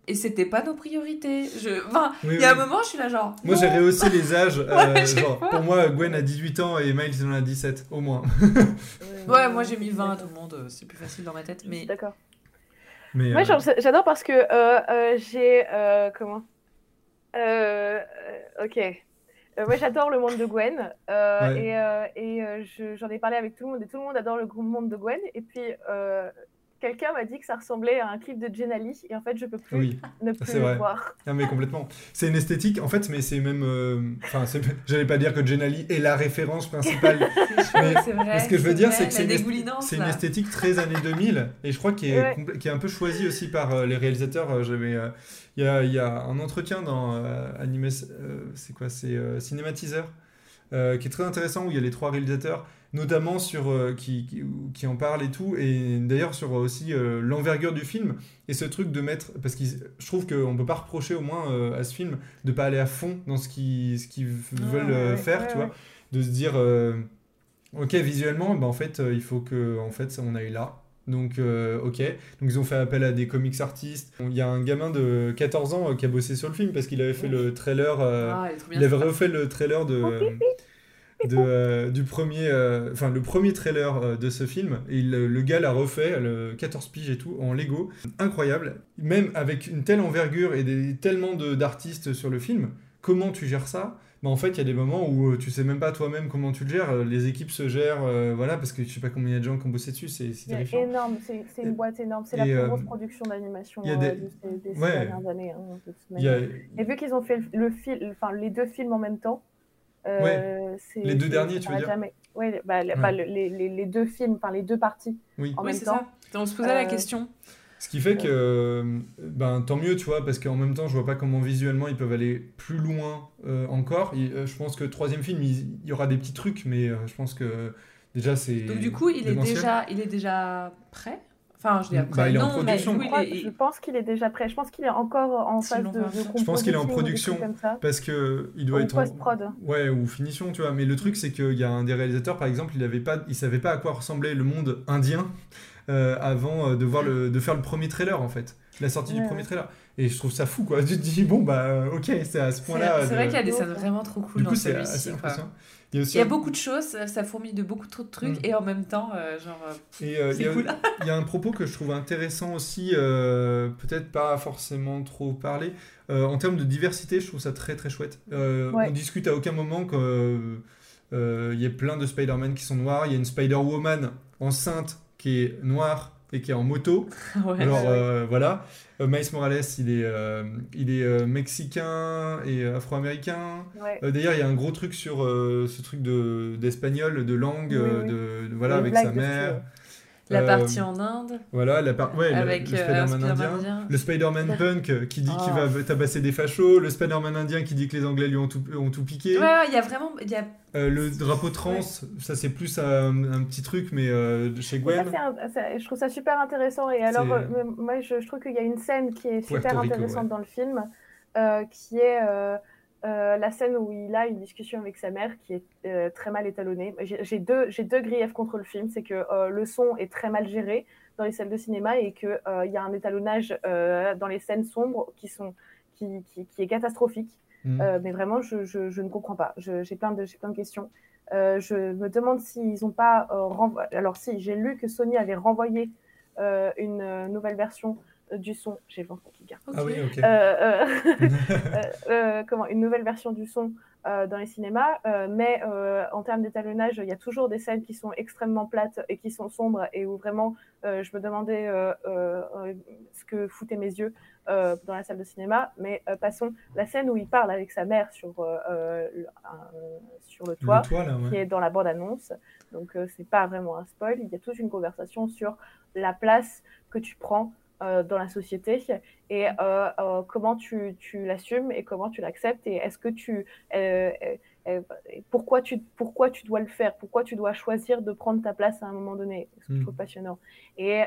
et c'était pas nos priorités. Je... Enfin, Oui, il y a oui. un moment, je suis là genre. Moi, j'ai rehaussé les âges. euh, Ouais, genre, pour moi, Gwen a 18 ans et Miles, il en a 17, au moins. Ouais, moi j'ai mis 20 à tout le monde, euh, c'est plus facile dans ma tête, mais. D'accord. Mais, Moi, euh, j'adore parce que euh, euh, j'ai. euh, comment? Euh, Ok. Euh, moi, j'adore le monde de Gwen. euh, Ouais. Et, euh, et euh, je- j'en ai parlé avec tout le monde. Et tout le monde adore le monde de Gwen. Et puis, euh, quelqu'un m'a dit que ça ressemblait à un clip de Jenali. Et en fait, je peux plus Oui, ne plus vrai. le voir. non, mais complètement. C'est une esthétique, en fait, mais c'est même. euh, Enfin, c'est- j'allais pas dire que Jenali est la référence principale. Mais- vrai. mais ce que je veux dire, c'est que c'est une, est- esthétique très années 2000 et je crois qu'il est, Ouais. compl- qui est un peu choisi aussi par euh, les réalisateurs. Euh, J'avais, euh, il y, y a un entretien dans euh, Animé, euh, c'est quoi, c'est euh, Cinématiseur, euh, qui est très intéressant où il y a les trois réalisateurs, notamment sur euh, qui, qui, qui en parlent et tout, et d'ailleurs sur euh, aussi euh, l'envergure du film et ce truc de mettre, parce que je trouve qu'on peut pas reprocher au moins à ce film de pas aller à fond dans ce qu'ils ce qu'ils veulent euh, ouais, faire, ouais, tu vois, de se dire Ok, visuellement, ben en fait, il faut que, en fait, on aille là. Donc, euh, ok. Donc, ils ont fait appel à des comics artistes. Il y a un gamin de 14 ans euh, qui a bossé sur le film parce qu'il avait fait le trailer. euh, Ah, il avait refait le trailer de, de, du premier, enfin le premier trailer de ce film. Et il- le gars l'a refait, le 14 piges et tout, en Lego. Incroyable. Même avec une telle envergure et des, tellement d'artistes sur le film, comment tu gères ça? Bah, en fait, il y a des moments où euh, tu sais même pas toi-même comment tu le gères. Euh, Les équipes se gèrent, euh, voilà, parce que je sais pas combien il y a de gens qui ont bossé dessus, c'est terrifiant. énorme. C'est une boîte énorme. C'est la plus euh, grosse production d'animation euh, des- Ouais. dernières années. hein, de a-. Et vu qu'ils ont fait le, le fil, enfin les deux films en même temps, euh, c'est- Les deux derniers, tu veux dire jamais. Bah, Ouais. bah, le- les, les, les deux films, enfin les deux parties oui. en Oui, même c'est temps. ça. On se posait la Euh, question. Ce qui fait que, ben, tant mieux, tu vois, parce qu'en même temps, je vois pas comment visuellement ils peuvent aller plus loin euh, encore. Et, euh, je pense que troisième film, il, il y aura des petits trucs, mais euh, je pense que déjà c'est. Donc du coup, il est déjà, il est déjà prêt? Enfin, je dis Bah, après. il est en non, mais production. du Je, est- pense qu'il est déjà prêt. Je pense qu'il est encore en Si phase de, de. Je pense qu'il est en production. trucs comme ça. Parce que il doit Ou être en- post-prod. Ouais, ou finition, tu vois. Mais le truc, c'est qu'il y a un des réalisateurs, par exemple, il avait pas, il savait pas à quoi ressemblait le monde indien avant euh, de voir le, de faire le premier trailer, en fait. La sortie du premier trailer. Et je trouve ça fou, quoi. Tu te dis, bon, bah, euh, ok, c'est à ce point-là. c'est de- vrai qu'il y a des de- scènes vraiment trop cool Du dans coup, c'est assez impressionnant. Il y a aussi Il y a un- beaucoup de choses, ça, fourmille de beaucoup trop de trucs, Mm. et en même temps, euh, genre, euh, Et euh, il y, a- cool. il y a un propos que je trouve intéressant aussi, euh, peut-être pas forcément trop parlé. Euh, en termes de diversité, je trouve ça très très chouette. Euh, Ouais. On discute à aucun moment qu'il y ait plein de Spider-Man qui sont noirs. Il y a une Spider-Woman enceinte qui est noire et qui est en moto. ouais. Alors euh, voilà, Euh, Miles Morales, il est, euh, il est euh, mexicain et afro-américain. Ouais. Euh, D'ailleurs, il y a un gros truc sur euh, ce truc de d'espagnol, de langue, Oui, oui. de, de- voilà, avec sa dessus, mère. La Euh, partie en Inde, Voilà, la par- ouais, le- avec le, euh, Spider-Man indien. indien. Le Spider-Man punk euh, qui dit qu'il Oh. va tabasser des fachos. Le Spider-Man indien qui dit que les Anglais lui ont tout, ont tout piqué. Ouais, ouais, il y a vraiment, il y a Euh, le drapeau trans, ça c'est plus un, un petit truc, mais euh, de chez Gwen. ça- je trouve ça super intéressant. Et alors, euh, moi, je, je trouve qu'il y a une scène qui est super Puerto Rico, intéressante ouais. dans le film, euh, qui est euh, la scène où il a une discussion avec sa mère qui est euh, très mal étalonnée. J'ai deux, griefs contre le film. C'est que euh, le son est très mal géré dans les salles de cinéma et qu'il il y a un étalonnage dans les scènes sombres qui, sont, qui, qui, qui est catastrophique. Mm. Mais vraiment, je, je, je ne comprends pas. J'ai plein, de- j'ai plein de questions. Je me demande s'ils n'ont pas renvoyé. Alors, si, j'ai lu que Sony avait renvoyé une nouvelle version du son. J'ai Vincent qui garde. Ah oui, ok. Euh, euh, euh, comment, une nouvelle version du son dans les cinémas, mais en termes d'étalonnage, il y a toujours des scènes qui sont extrêmement plates et qui sont sombres et où vraiment je me demandais ce que foutaient mes yeux dans la salle de cinéma. Mais passons, la scène où il parle avec sa mère sur, sur le toit qui est dans la bande-annonce. Donc, c'est pas vraiment un spoil. Il y a toute une conversation sur la place que tu prends dans la société et comment tu, tu l'assumes et comment tu l'acceptes et est-ce que tu pourquoi tu pourquoi tu dois le faire pourquoi tu dois choisir de prendre ta place à un moment donné ce que je trouve mm. passionnant. Et,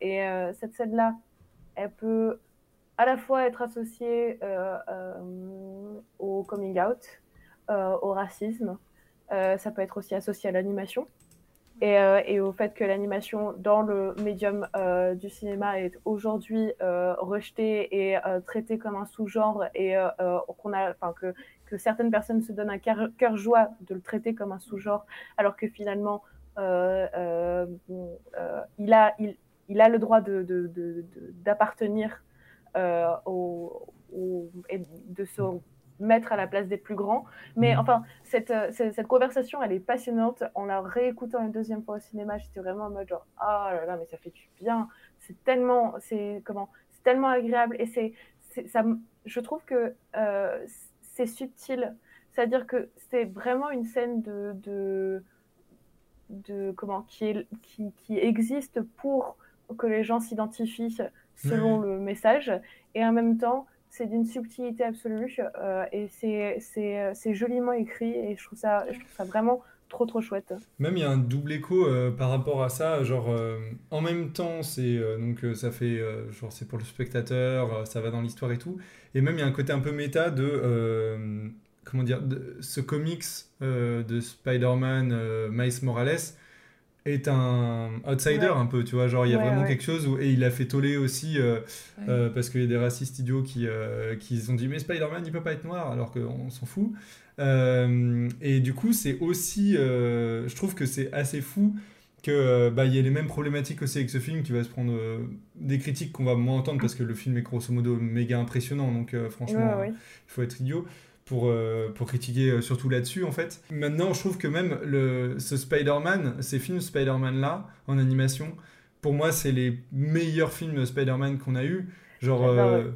et cette scène là elle peut à la fois être associée au coming out au racisme ça peut être aussi associé à l'animation euh, et, au fait que l'animation dans le médium euh, du cinéma est aujourd'hui euh, rejetée et traitée comme un sous-genre et qu'on a, que, que certaines personnes se donnent un cœur joie de le traiter comme un sous-genre, alors que finalement il a il, il, a le droit de d'appartenir au, au, et de se mettre à la place des plus grands. Mais mm. enfin, cette, euh, cette, cette, conversation, elle est passionnante. En la réécoutant une deuxième fois au cinéma, j'étais vraiment en mode genre, ah là là, mais ça fait du bien. C'est tellement, c'est comment, c'est tellement agréable et c'est, ça, je trouve que euh, c'est subtil. C'est-à-dire que c'est vraiment une scène de, de, de comment, qui, est, qui, qui existe pour que les gens s'identifient selon le message et en même temps c'est d'une subtilité absolue euh, et c'est joliment écrit et je trouve, ça, vraiment trop trop chouette. Même il y a un double écho euh, par rapport à ça, genre euh, en même temps c'est donc ça fait genre c'est pour le spectateur, ça va dans l'histoire et tout, et même il y a un côté un peu méta de comment dire ce comics de Spider-Man Miles Morales est un outsider un peu, tu vois, genre il y a vraiment quelque chose où, et il a fait toller aussi euh, euh, parce qu'il y a des racistes idiots qui, euh, qui ont dit mais Spider-Man il peut pas être noir alors qu'on s'en fout. et du coup c'est aussi, je trouve que c'est assez fou que bah il y ait les mêmes problématiques aussi avec ce film qui va se prendre des critiques qu'on va moins entendre parce que le film est grosso modo méga impressionnant donc franchement il faut être idiot pour, euh, pour critiquer euh, surtout là-dessus en fait. Maintenant, je trouve que même le, ce Spider-Man, ces films Spider-Man-là, en animation, pour moi, c'est les meilleurs films Spider-Man qu'on a eu. Genre, euh,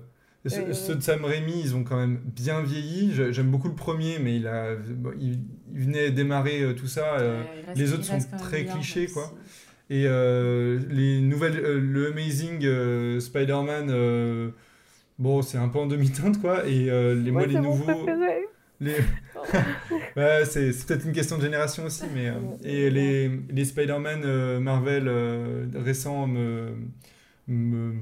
ceux de Sam Raimi, ils ont quand même bien vieilli. J'aime beaucoup le premier, mais il, a, il, venait démarrer tout ça. les autres sont très clichés, quoi. Et les nouvelles, le Amazing Spider-Man Bon, c'est un peu en demi-teinte, quoi. Et euh, les, moi, les nouveaux. Les... ouais, c'est peut-être une question de génération aussi, mais. Euh, et les, les Spider-Man euh, Marvel récents me. me,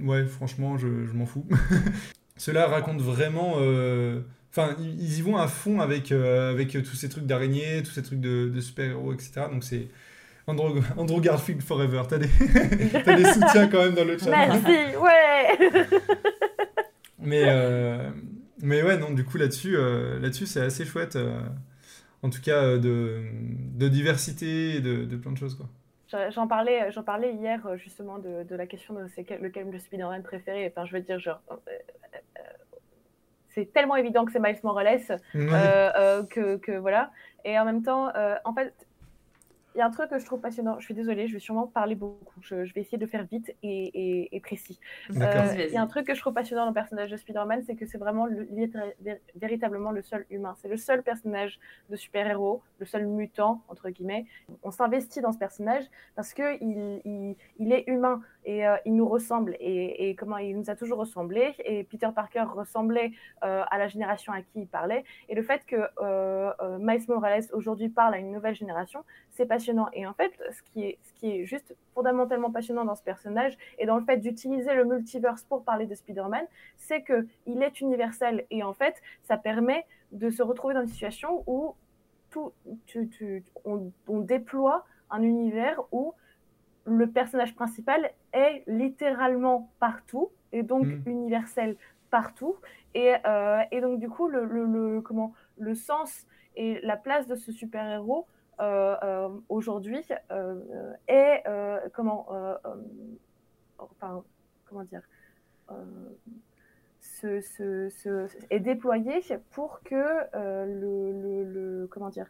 ouais, franchement, je, je m'en fous. Cela raconte vraiment. Enfin, ils y vont à fond avec, avec tous ces trucs d'araignées, tous ces trucs de, de super-héros, etc. Donc, c'est Andrew, Andrew Garfield Forever. T'as des... des soutiens quand même dans le chat. Merci, ouais. mais, euh, mais ouais, non, du coup, là-dessus, euh, là-dessus c'est assez chouette. Euh, en tout cas, de, de diversité et de, de, plein de choses, quoi. J'en parlais, j'en parlais hier justement de, de la question de c'est quel, lequel le Spider-Man préféré. Enfin, je veux dire, genre, c'est tellement évident que c'est Miles Morales que, que, voilà. Et en même temps, en fait, y a un truc que je trouve passionnant. Je suis désolée, je vais sûrement parler beaucoup. Je, vais essayer de faire vite et, précis. Euh, il y a un truc que je trouve passionnant dans le personnage de Spider-Man, c'est que c'est vraiment véritablement le seul humain. C'est le seul personnage de super-héros, le seul mutant, entre guillemets. On s'investit dans ce personnage parce qu'il il, il, est humain et euh, il nous ressemble. Et, comment il nous a toujours ressemblé. Et Peter Parker ressemblait euh, à la génération à qui il parlait. Et le fait que Miles Morales aujourd'hui parle à une nouvelle génération, c'est passionnant. Et en fait, ce qui est, ce qui est juste fondamentalement passionnant dans ce personnage et dans le fait d'utiliser le multiverse pour parler de Spider-Man, c'est qu'il est universel. Et en fait, ça permet de se retrouver dans une situation où tout, on, déploie un univers où le personnage principal est littéralement partout et donc mm. universel partout. Et, euh, et, donc, du coup, le, le, comment, le sens et la place de ce super-héros euh, euh, aujourd'hui est comment enfin comment dire se, se, se, est déployé pour que le, le, le, comment dire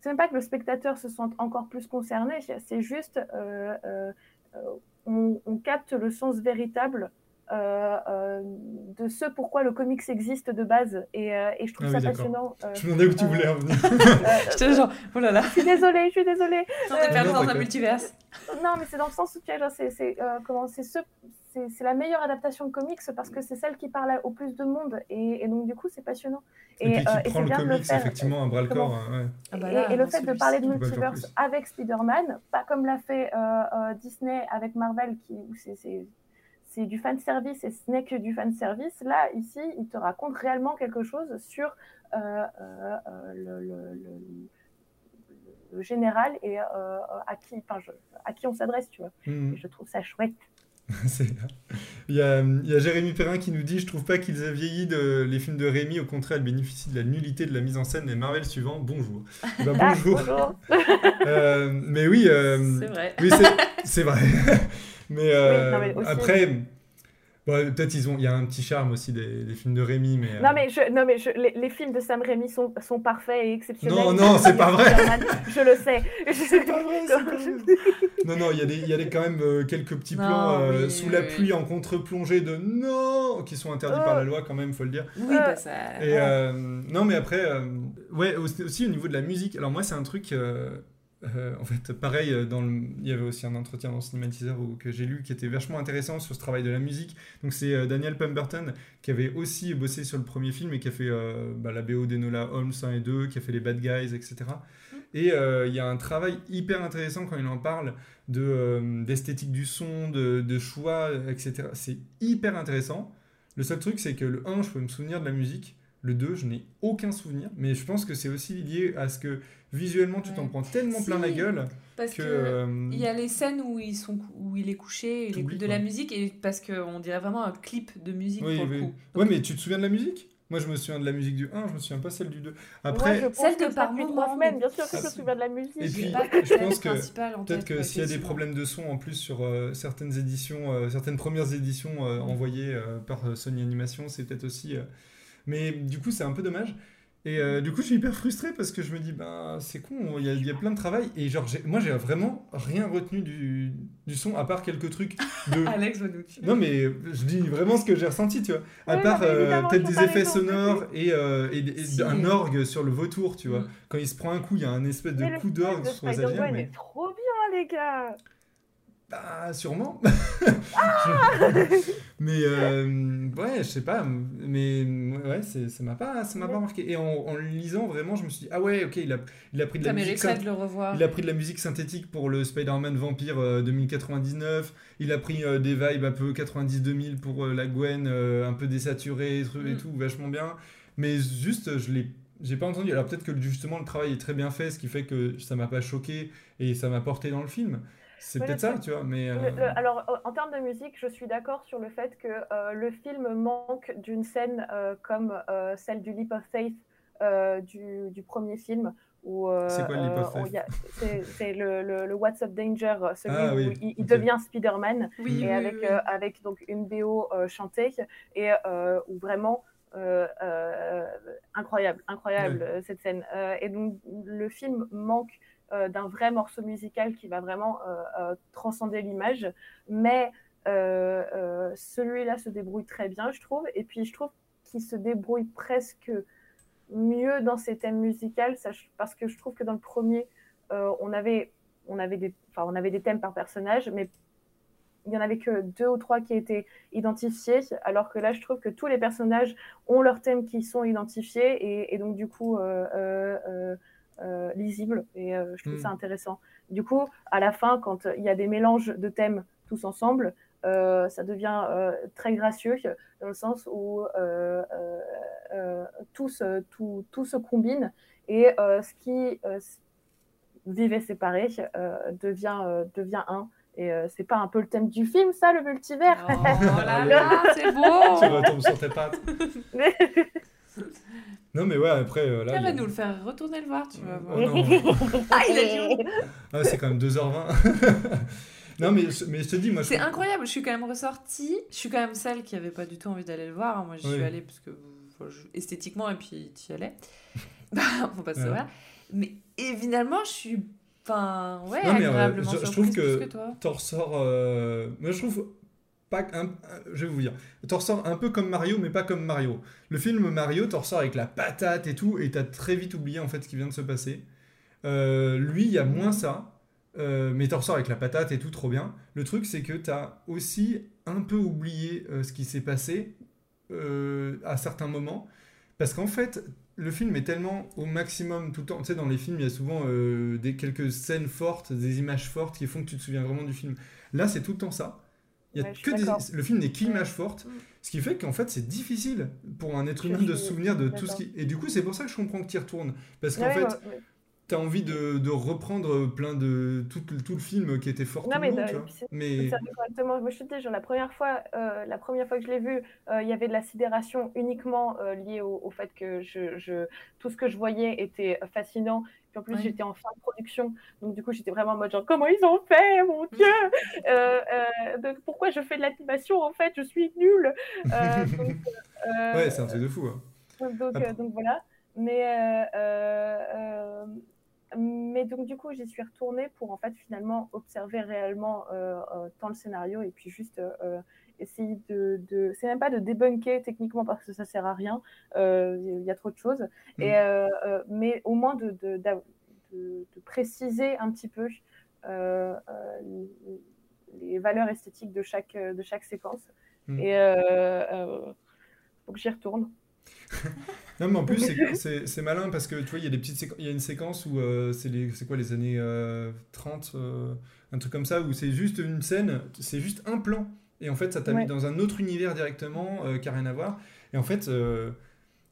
c'est même pas que le spectateur se sente encore plus concerné c'est juste on, on, capte le sens véritable de de ce pourquoi le comics existe de base. Et, euh, et je trouve Ah ça oui, passionnant. euh, Je me demandais où tu euh, voulais en venir. J'étais genre, oh là là, je suis désolée, je suis désolée. on est Euh, perdu non, dans un multiverse. Non, mais c'est dans le sens où tu c'est c'est, euh, comment c'est ce c'est la meilleure adaptation de comics parce que c'est celle qui parle au plus de monde et, et donc du coup c'est passionnant. Et, puis qui et prend le bien de le comics, faire. effectivement, un bras-le-corps. hein, ouais. Ah bah Et- le fait de parler de multiverse avec Spider-Man, pas comme l'a fait euh, euh, Disney avec Marvel, qui où c'est- du fan service et ce n'est que du fan service. Là, ici, il te raconte réellement quelque chose sur euh, le, le- le- le général et euh, à qui, enfin, je- à qui on s'adresse, tu vois. Et je trouve ça chouette. Il y, a, il y a Jérémy Perrin qui nous dit Je trouve pas qu'ils aient vieilli de, les films de Rémi, au contraire, ils bénéficient de la nullité de la mise en scène des Marvel suivants. Bonjour. Eh ben, Ah, bonjour. bonjour. Euh, mais oui, euh, C'est vrai. oui c'est- c'est vrai. mais, euh, Oui, non, mais aussi- après, bon, peut-être ils ont, il y a un petit charme aussi des, des films de Rémi, mais. euh, Non mais, je, non, mais je, les, les films de Sam Raimi sont, sont parfaits et exceptionnels. Non, non, c'est pas vrai. Je le sais. C'est pas vrai, c'est pas vrai. Non, non, il y a, des, il y a des- quand même euh, quelques petits Non, plans euh, oui, sous oui, la oui. pluie en contre-plongée de non qui sont interdits par la loi quand même, faut le dire. Oui, Euh, bah ça. Et euh, non, mais après, euh, ouais, aussi, aussi au niveau de la musique. Alors moi, c'est un truc. Euh, en fait, pareil, euh, dans le- il y avait aussi un entretien dans Cinématiseur que j'ai lu qui était vachement intéressant sur ce travail de la musique. Donc c'est euh, Daniel Pemberton qui avait aussi bossé sur le premier film et qui a fait bah, la BO d'Enola Holmes 1 et 2, qui a fait les Bad Guys, etc. Et euh, il y a un travail hyper intéressant quand il en parle de, d'esthétique du son, de, de choix, etc. C'est hyper intéressant. Le seul truc, c'est que le 1, je peux me souvenir de la musique. Le 2, je n'ai aucun souvenir. Mais je pense que c'est aussi lié à ce que visuellement, tu t'en prends tellement plein la gueule Parce que. euh, Il y a les scènes où, ils sont, où il est couché, il écoute de quoi. la musique, et parce qu'on dirait vraiment un clip de musique Oui, pour oui. le coup. Ouais, mais tu te souviens de la musique? Moi, je me souviens de la musique du 1, je me souviens pas celle du 2. Moi, Après, je pense Celle de par trois semaines, bien sûr que Ah, je me souviens de la musique. Et puis, pas je pense que Peut-être que s'il y a des problèmes de son en plus sur euh, certaines éditions, euh, certaines premières éditions euh, envoyées euh, par euh, Sony Animation, c'est peut-être aussi. Mais du coup, c'est un peu dommage. Et euh, du coup, je suis hyper frustré parce que je me dis, ben, c'est con, il y, y a plein de travail. Et genre, moi, j'ai vraiment rien retenu du, du son, à part quelques trucs de. Alex va nous tuer. Non, mais je dis vraiment ce que j'ai ressenti, tu vois. À Ouais, part euh, peut-être des effets sonores et, euh, et, et Si. un orgue sur le vautour, tu vois. Mm. Quand il se prend un coup, il y a un espèce de Mais coup d'orgue sur les avions. Mais... est trop bien, les gars. Bah, sûrement. Ah mais euh, ouais, je sais pas. Mais ouais, ça m'a pas, ça m'a pas marqué. Et en, en le lisant, vraiment, je me suis dit, ah ouais, ok, il a, il a pris de la musique. mériterait synth- de le revoir. Il a pris de la musique synthétique pour le Spider-Man Vampire euh, 2099. Il a pris euh, des vibes un peu 90-2000 pour euh, la Gwen, un peu désaturée et, et Mm. tout, vachement bien. Mais juste, je l'ai. J'ai pas entendu. Alors peut-être que justement le travail est très bien fait, ce qui fait que ça m'a pas choqué et ça m'a porté dans le film. C'est peut-être ça, tu vois. Mais euh, le- alors, en- termes de musique, je suis d'accord sur le fait que euh, le film manque d'une scène euh, comme euh, celle du Leap of Faith euh, du, du premier film. Euh, C'est quoi le Leap of euh, Faith? C'est le, le, le What's Up Danger, celui Ah, où il, devient Spider-Man. Oui, et oui, avec, oui. euh, avec donc une BO euh, chantée et euh, où vraiment euh, euh, incroyable, incroyable cette scène. Euh, et donc le film manque d'un vrai morceau musical qui va vraiment euh, euh, transcender l'image, mais euh, euh, celui-là se débrouille très bien, je trouve. Et puis je trouve qu'il se débrouille presque mieux dans ses thèmes musicaux, parce que je trouve que dans le premier, euh, on avait on avait des, on avait des thèmes par personnage, mais il y en avait que deux ou trois qui étaient identifiés, alors que là, je trouve que tous les personnages ont leurs thèmes qui sont identifiés et, donc du coup euh, euh, euh, lisibles. Et euh, je trouve ça intéressant. Du coup, à la fin, quand il y a des mélanges de thèmes tous ensemble, euh, ça devient euh, très gracieux dans le sens où euh, euh, euh, tout, se, tout, tout se combine et euh, ce qui euh, vivait séparé euh, devient, euh, devient un. Et euh, c'est pas un peu le thème du film, ça, le multivers? Oh là là, c'est tu beau retombes sur tes pattes. Non, mais ouais, après, euh, là. Il va nous le faire retourner le voir, tu vas voir. Oh. Ah, il a dit Ah, c'est quand même 2h20. non, mais, je- mais je te dis, moi, C'est incroyable, je suis quand même ressortie. Je suis quand même celle qui avait pas du tout envie d'aller le voir. Moi, j'y Oui. suis allée parce que enfin, je- esthétiquement, et puis tu y allais. Bah, faut pas se Ouais. voir. Mais et finalement, je suis. Enfin, ouais, Non, mais, euh, je- trouve que- que t'en ressors. euh, Moi, je trouve. Pas un- je vais vous dire, t'en ressors un peu comme Mario, mais pas comme Mario. Le film Mario, t'en ressors avec la patate et tout, et t'as très vite oublié en fait ce qui vient de se passer. Euh, lui, il y a moins ça, euh, mais t'en ressors avec la patate et tout, trop bien. Le truc, c'est que t'as aussi un peu oublié euh, ce qui s'est passé à certains moments, parce qu'en fait, le film est tellement au maximum tout le temps. Tu sais, dans les films, il y a souvent des, quelques scènes fortes, des images fortes qui font que tu te souviens vraiment du film. Là, c'est tout le temps ça. Y a Ouais, que des- le film n'est qu'image Ouais. forte, Mm. ce qui fait qu'en fait, c'est difficile pour un être humain de se souvenir de tout ce qui. Et du coup, c'est pour ça que je comprends que tu y retournes. Parce qu'en fait, ouais. t'as envie de, de reprendre plein de. Tout, le- tout le film qui était fort Non, mais long, tu c'est- Mais. Correctement. Moi, je te dis, genre, la première fois, euh, la première fois que je l'ai vu, euh, il y avait de la sidération uniquement euh, liée au, au fait que je, je- tout ce que je voyais était euh, fascinant. Puis en plus, Ouais. j'étais en fin de production, donc du coup, j'étais vraiment en mode genre, comment ils ont fait, mon Dieu Euh, euh, donc, Pourquoi je fais de l'animation En fait, je suis nulle. Euh, donc, euh, Ouais, c'est un truc de fou. hein. donc, euh, donc voilà. Mais, euh, euh, euh, mais donc du coup, j'y suis retournée pour en fait finalement observer réellement euh, euh, tant le scénario et puis juste essayer de, de... c'est même pas de débunker techniquement parce que ça sert à rien. Euh, Il y a trop de choses. Mm. Et euh, euh, mais au moins de, de, de- préciser un petit peu les- valeurs esthétiques de chaque de chaque séquence. Mm. Et donc j'y retourne. Non, mais en plus, c'est- malin parce que tu vois, il y a des petites il y a une séquence où euh, c'est quoi les années euh, 30, euh, un truc comme ça, où c'est juste une scène, c'est juste un plan. Et en fait, ça t'a mis dans un autre univers directement euh, qui n'a rien à voir. Et en fait, euh,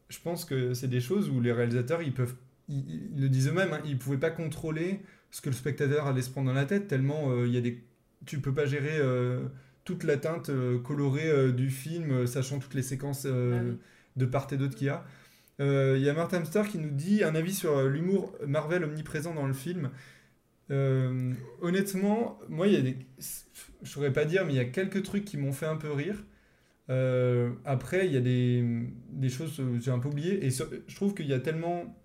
je pense que c'est des choses où les réalisateurs, ils peuvent. Ils, ils le disent eux-mêmes, hein, ils pouvaient pas contrôler ce que le spectateur allait se prendre dans la tête, tellement euh, il y a des. Tu peux pas gérer euh, toute la teinte euh, colorée euh, du film, euh, sachant toutes les séquences euh, Ah oui. de part et d'autre qu'il y a. Euh, Il y a Martin Hamster qui nous dit un avis sur euh, l'humour Marvel omniprésent dans le film. Euh, honnêtement, moi, il y. Je saurais pas dire, mais il y a quelques trucs qui m'ont fait un peu rire. Euh, après, il y a des, choses que j'ai un peu oubliées. Et je trouve qu'il y a tellement...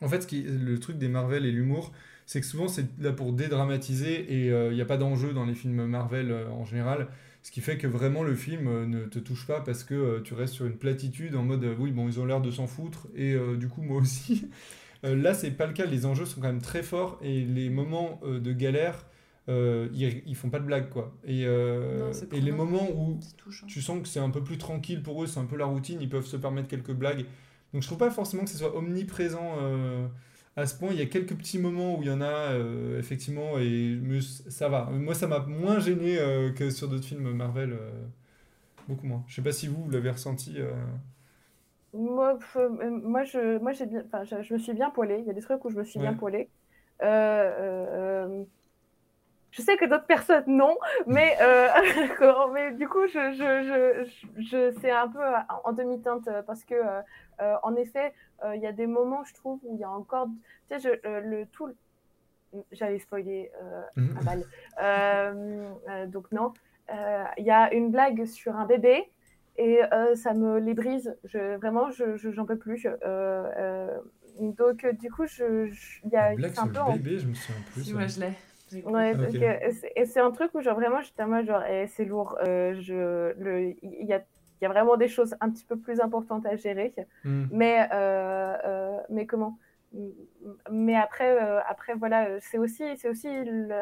En fait, ce qui, le truc des Marvel et l'humour, c'est que souvent, c'est là pour dédramatiser et euh, il n'y a pas d'enjeu dans les films Marvel euh, en général. Ce qui fait que vraiment le film euh, ne te touche pas parce que euh, tu restes sur une platitude en mode euh, oui, bon, ils ont l'air de s'en foutre et euh, du coup, moi aussi. Euh, là, c'est pas le cas. Les enjeux sont quand même très forts et les moments euh, de galère, euh, ils, ils font pas de blagues quoi. Et, Non, c'est et les moments où touchant. tu sens que c'est un peu plus tranquille pour eux, c'est un peu la routine, ils peuvent se permettre quelques blagues. Donc je trouve pas forcément que ce soit omniprésent à ce point. Il y a quelques petits moments où il y en a effectivement et mais ça va. Moi ça m'a moins gêné que sur d'autres films Marvel, beaucoup moins. Je sais pas si vous, vous l'avez ressenti. Euh. Moi, pff, euh, moi, je, moi, j'ai bien, enfin, je, je me suis bien poilée. Il y a des trucs où je me suis bien poilée. Euh, euh, euh, je sais que d'autres personnes non, mais, euh, mais du coup, je, je, je, je, je- c'est un peu en demi-teinte euh, parce que, euh, euh, en effet, euh, il y a des moments, je trouve, où il y a encore, tu sais, euh, le tout, j'allais spoiler euh, Mhm. à balle. Euh, euh, donc non, Euh, il y a une blague sur un bébé et euh, ça me les brise. Je, vraiment, je, je- j'en peux plus. Euh, euh, donc, du coup, je, je- il y a, c'est un sur peu le en- bébé, je me souviens plus. Si, moi je l'ai. Ouais, Ah, c'est- un truc où genre vraiment j'étais mode genre eh, c'est lourd. Euh, je, le, il y a, il y a vraiment des choses un petit peu plus importantes à gérer. Hmm. Mais, euh, euh, mais comment? Mais après, euh, après voilà, euh, c'est aussi, c'est aussi,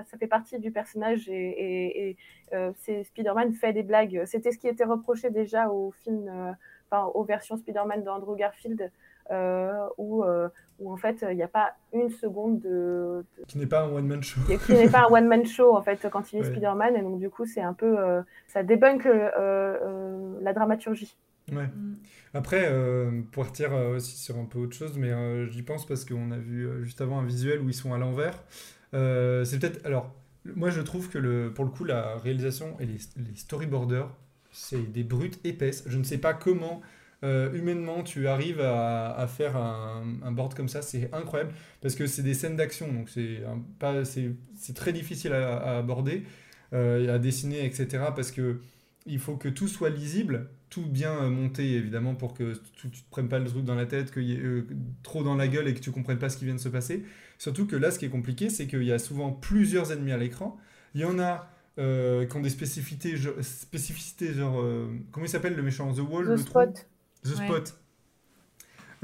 ça fait partie du personnage et, et, et, euh, Spider-Man fait des blagues. C'était ce qui était reproché déjà au film, euh, enfin aux versions Spider-Man d'Andrew Garfield, euh, où, euh, où en fait il n'y a pas une seconde de, de- Qui n'est pas un one man show. qui qui n'est pas un one man show en fait quand il est Ouais. Spider-Man et donc du coup c'est un peu, euh, ça débunk euh, euh, la dramaturgie. Ouais. Mm. Après, euh, pour partir euh, aussi sur un peu autre chose, mais euh, j'y pense parce qu'on a vu juste avant un visuel où ils sont à l'envers. C'est peut-être. Alors, moi je trouve que pour le coup, la réalisation et les, les storyboarders, c'est des brutes épaisses. Je ne sais pas comment. humainement, tu arrives à, faire un, board comme ça, c'est incroyable parce que c'est des scènes d'action, donc c'est pas, c'est très difficile à, à aborder, à dessiner, etc. Parce que il faut que tout soit lisible, tout bien euh, monté évidemment pour que tu, tu te prennes pas le truc dans la tête, qu'il y ait euh, trop dans la gueule et que tu comprennes pas ce qui vient de se passer. Surtout que là, ce qui est compliqué, c'est qu'il y a souvent plusieurs ennemis à l'écran. Il y en a euh, qui ont des spécificités, genre, spécificités, genre euh, comment il s'appelle le méchant The Wall The le trou? Spot. The Ouais. Spot.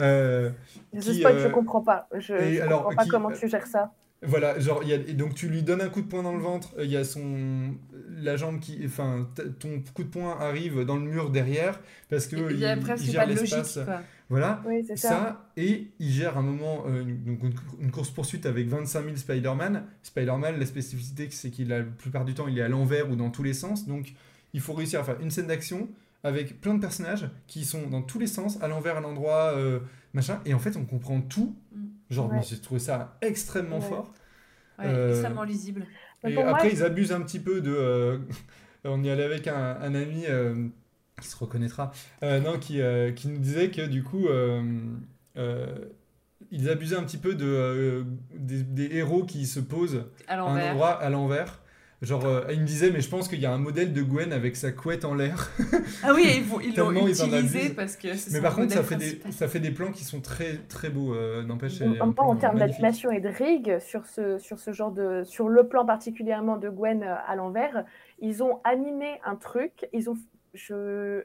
Euh, The qui, Spot, euh, je comprends pas. Je, je alors, comprends pas qui- comment tu gères ça. Voilà, genre, il y a, et donc tu lui donnes un coup de poing dans le ventre, euh, il y a son. La jambe qui. Enfin, ton coup de poing arrive dans le mur derrière, parce que. Il y a il- presque il pas gère de logique, l'espace. quoi. Voilà. Oui, c'est ça. Ça, et il gère un moment euh, une, donc une, une course-poursuite avec 25 000 Spider-Man. Spider-Man, la spécificité, c'est qu'il a la plupart du temps, il est à l'envers ou dans tous les sens. Donc, il faut réussir à faire une scène d'action avec plein de personnages qui sont dans tous les sens, à l'envers, à l'endroit, euh, machin. Et en fait, on comprend tout. Mm. Genre, Ouais. moi, j'ai trouvé ça extrêmement Ouais. fort. Ouais, Euh, extrêmement lisible. Et pour moi, après, ils abusent un petit peu de. euh, on y allait avec un, un ami euh, qui se reconnaîtra, euh, non, qui, euh, qui nous disait que du coup, euh, euh, ils abusaient un petit peu de, euh, des, des héros qui se posent À l'envers. Genre, euh, il me disait, mais je pense qu'il y a un modèle de Gwen avec sa couette en l'air. Ah oui, ils l'ont utilisé parce que c'est Mais par contre, ça fait, des, ça fait des plans qui sont très très beaux. euh, N'empêche, En, c'est un en, plan en termes d'animation et de rig, sur ce, sur ce genre de. Sur le plan particulièrement de Gwen euh, à l'envers, ils ont animé un truc. Ils ont, je,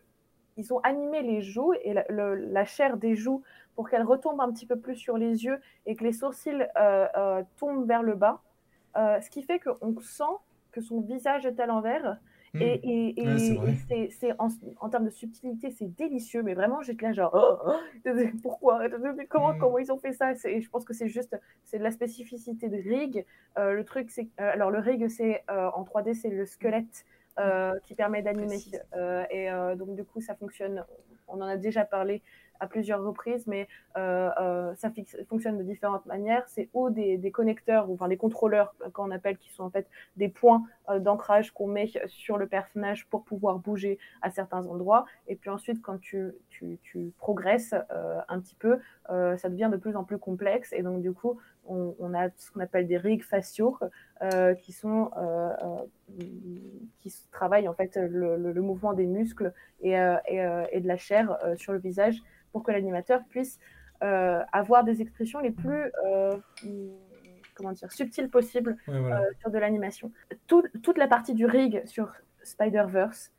ils ont animé les joues et la, le- la chair des joues pour qu'elle retombe un petit peu plus sur les yeux et que les sourcils euh, euh, tombent vers le bas. Euh, ce qui fait qu'on sent que son visage est à l'envers. Mm. Et, et, et- Ouais, c'est et en, en termes de subtilité, c'est délicieux, mais vraiment, j'étais là genre, oh, oh, pourquoi? Comment, Mm. comment ils ont fait ça? Je pense que c'est juste, c'est de la spécificité de rig. Euh, le truc, c'est, euh, alors le rig, c'est euh, en 3D, c'est le squelette qui permet d'animer. Et donc, du coup, ça fonctionne. On en a déjà parlé à plusieurs reprises, mais euh, euh, ça fonctionne de différentes manières. C'est ou des, connecteurs, ou enfin des contrôleurs, euh, qu'on appelle, qui sont en fait des points d'ancrage qu'on met sur le personnage pour pouvoir bouger à certains endroits. Et puis ensuite, quand tu, progresses un petit peu, ça devient de plus en plus complexe. Et donc, du coup, on, a ce qu'on appelle des rigs faciaux qui sont qui travaillent en fait le, mouvement des muscles et, de la chair sur le visage pour que l'animateur puisse euh, avoir des expressions les plus euh, comment dire subtiles possibles voilà. euh, sur de l'animation. Tout- toute la partie du rig sur Spider-Verse,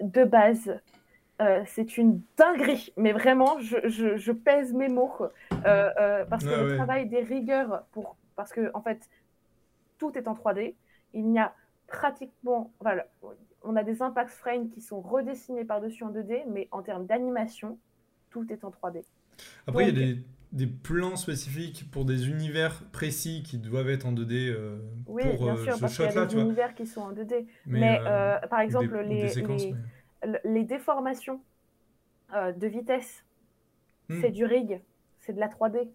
de base, euh, c'est une dinguerie. Mais vraiment, je, je- je pèse mes mots. euh, euh, parce que Ouais, le ouais. travail des rigueurs, pour, parce que en fait, tout est en 3D. Il n'y a pratiquement. Voilà, on a des impact frames qui sont redessinés par-dessus en 2D, mais en termes d'animation, tout est en 3D. Après, il y a des, des plans spécifiques pour des univers précis qui doivent être en 2D euh, Oui, pour bien euh, sûr, ce parce y a des univers qui sont en 2D. Mais, Mais, euh, euh, par exemple, des, les, les, mais- l- les déformations de vitesse, Hmm. c'est du rig, c'est de la 3D.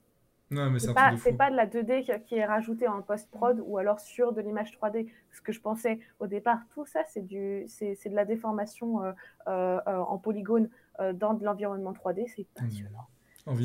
Non, mais c'est pas, pas de la 2D qui- qui est rajoutée en post-prod ou alors sur de l'image 3D. Ce que je pensais au départ, tout ça, c'est du, c'est, c'est de la déformation euh, euh, euh, en polygone dans de l'environnement 3D. C'est Hmm. passionnant.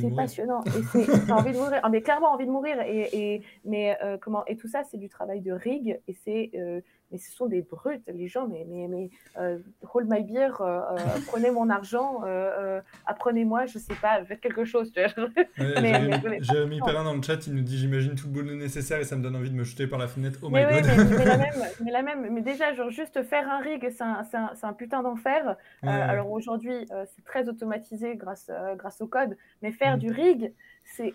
C'est passionnant. Et c'est envie de mourir. Ah, mais clairement envie de mourir. Et, et, mais euh, comment Et tout ça, c'est du travail de rig. Et c'est, euh, mais ce sont des brutes, les gens. Mais, mais, mais euh, hold my beer, euh, euh, prenez mon argent, euh, apprenez-moi, je sais pas, faites quelque chose. tu vois. Ouais, Jérémy- Perrin dans le chat, il nous dit J'imagine tout le boulot nécessaire et ça me donne envie de me jeter par la fenêtre. Oh mais my oui, god. mais, mais la même, mais la même. Mais déjà, genre, juste faire un rig, c'est un, putain d'enfer. Ouais. alors aujourd'hui, c'est très automatisé grâce, grâce au code. Mais faire Mm. du rig, c'est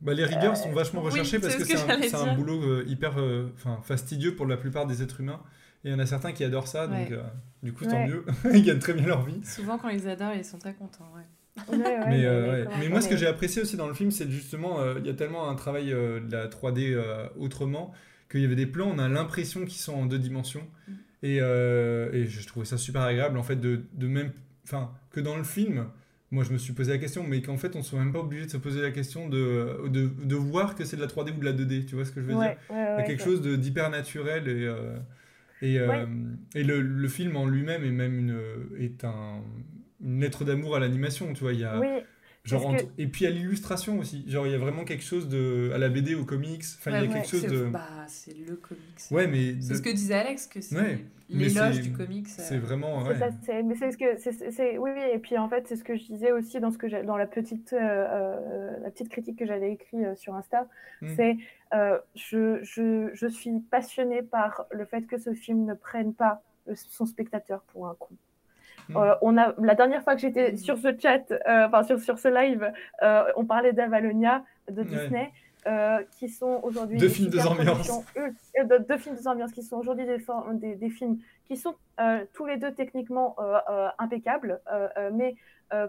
Bah, les rigueurs sont vachement oui, recherchés parce que ce que c'est un, boulot euh, hyper euh, enfin, fastidieux pour la plupart des êtres humains. Et il y en a certains qui adorent ça, donc Ouais. euh, du coup, tant Ouais. mieux. Ils gagnent très bien leur vie. Souvent, quand ils adorent, ils sont très contents. Ouais. Ouais, ouais, mais, euh, mais moi, ce que j'ai apprécié aussi dans le film, c'est justement, euh, il y a tellement un travail euh, de la 3D euh, autrement, qu'il y avait des plans, on a l'impression qu'ils sont en deux dimensions. Mm. Et, euh, et je trouvais ça super agréable, en fait, de, de même. Enfin, que dans le film, moi, je me suis posé la question, mais qu'en fait, on ne soit même pas obligé de se poser la question de, de, de voir que c'est de la 3D ou de la 2D. Tu vois ce que je veux dire Ouais, ouais, Il y a quelque chose de- d'hyper naturel et, euh, et, euh, et le, le film en lui-même est même une, est un, une lettre d'amour à l'animation, tu vois. Il y a, Oui, Genre, Et puis à l'illustration aussi. Genre, il y a vraiment quelque chose de. À la BD, aux comics. Enfin, il y a Ouais, quelque chose c'est- de. Bah, c'est le comics. Ouais, mais. C'est de- ce que disait Alex, que c'est Ouais, l'éloge du comics. euh. C'est vraiment. C'est ça, mais c'est ce que, c'est, c'est- c'est- oui, oui, et puis en fait, c'est ce que je disais aussi dans ce que dans la petite, euh, euh, la petite critique que j'avais écrite euh, sur Insta, Mm. c'est, euh, je, je, je suis passionnée par le fait que ce film ne prenne pas son spectateur pour un con. Mm. Euh, on a, la dernière fois que j'étais Mm. sur ce chat, euh, enfin sur, sur ce live, euh, on parlait d'Avalonia, de. Disney, qui sont aujourd'hui Deux des films, ambiances. euh, de- deux films, ambiances, qui sont aujourd'hui des, des, des films qui sont tous les deux techniquement impeccables, mais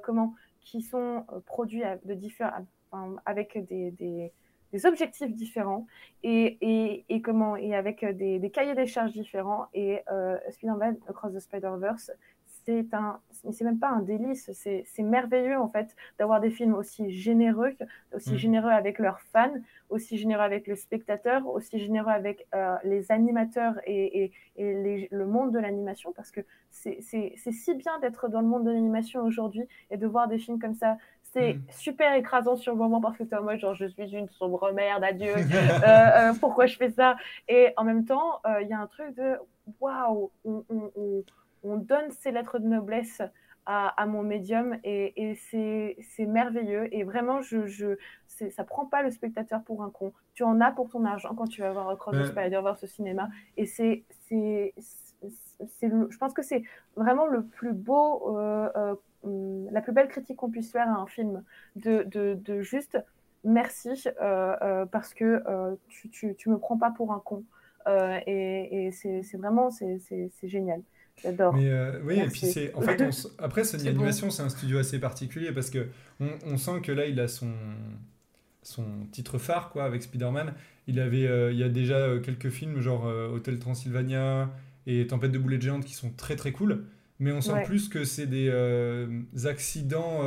comment, qui sont produits de diffé- enfin, avec des, des, des objectifs différents et, et, et comment et avec des, des cahiers des charges différents. Et euh, Spider-Man Across the Spider-Verse, c'est un, c'est même pas un délice, c'est c'est merveilleux en fait d'avoir des films aussi généreux, aussi Mm. généreux avec leurs fans, aussi généreux avec le spectateur, aussi généreux avec euh, les animateurs et, et, et les- le monde de l'animation, parce que c'est c'est- c'est si bien d'être dans le monde de l'animation aujourd'hui et de voir des films comme ça. C'est Mm. super écrasant sur le moment parce que mode genre je suis une sombre merde, adieu, euh, euh, pourquoi je fais ça? Et en même temps, il y a un truc de waouh, on, on, on, on donne ces lettres de noblesse à, à mon médium et, et c'est merveilleux. Et vraiment, je, je, ça prend pas le spectateur pour un con. Tu en as pour ton argent quand tu vas voir Across the. Spider-Verse au cinéma. Et c'est, le- je pense que c'est vraiment le plus beau, euh, euh, hum, la plus belle critique qu'on puisse faire à un film, de, de, de juste merci euh, parce que tu, tu, tu me prends pas pour un con. Et et c'est vraiment c'est génial. J'adore. Mais euh, oui, et puis c'est en fait on s- après Sony. Animation c'est un studio assez particulier parce que on, on sent que là il a son son titre phare quoi avec Spider-Man. Il avait euh, il y a déjà euh, quelques films genre euh, Hotel Transylvania et Tempête de boulettes géantes qui sont très très cool. Mais on sent Ouais. plus que c'est des accidents,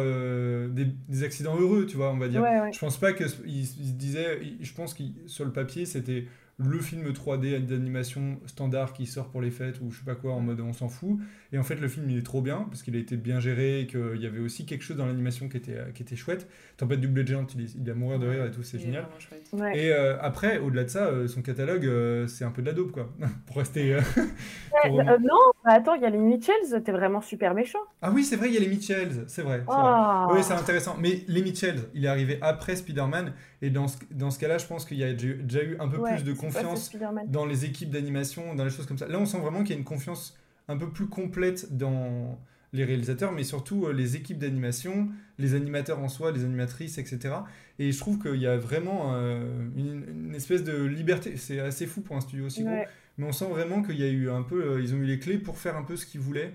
des, des accidents heureux, tu vois, on va dire. Ouais, ouais. Je pense pas que il, il se disait, je pense que sur le papier c'était le film 3D d'animation standard qui sort pour les fêtes ou je sais pas quoi en mode on s'en fout. Et en fait le film il est trop bien parce qu'il a été bien géré et qu'il y avait aussi quelque chose dans l'animation qui était, qui était chouette. Tempête double géante, il, est- il est à mourir de rire et tout, c'est Il est génial. Ouais. Et euh, après, au-delà de ça, euh, son catalogue, euh, c'est un peu de la dope, quoi. pour rester. euh, pour- Euh, non, bah attends, il y a les Mitchells, t'es vraiment super méchant. Ah oui, c'est vrai, il y a les Mitchells, c'est vrai. vrai. Ah. Oui, c'est intéressant. Mais les Mitchells, il est arrivé après Spider-Man. Et dans ce, dans ce cas-là, je pense qu'il y a déjà eu un peu Ouais, plus de confiance dans les équipes d'animation, dans les choses comme ça. Là, on sent vraiment qu'il y a une confiance un peu plus complète dans les réalisateurs, mais surtout euh, les équipes d'animation, les animateurs en soi, les animatrices, etc. Et je trouve qu'il y a vraiment euh, une, une espèce de liberté. C'est assez fou pour un studio aussi gros. Ouais. Mais on sent vraiment qu'il y a eu un peu, euh, ils ont eu les clés pour faire un peu ce qu'ils voulaient.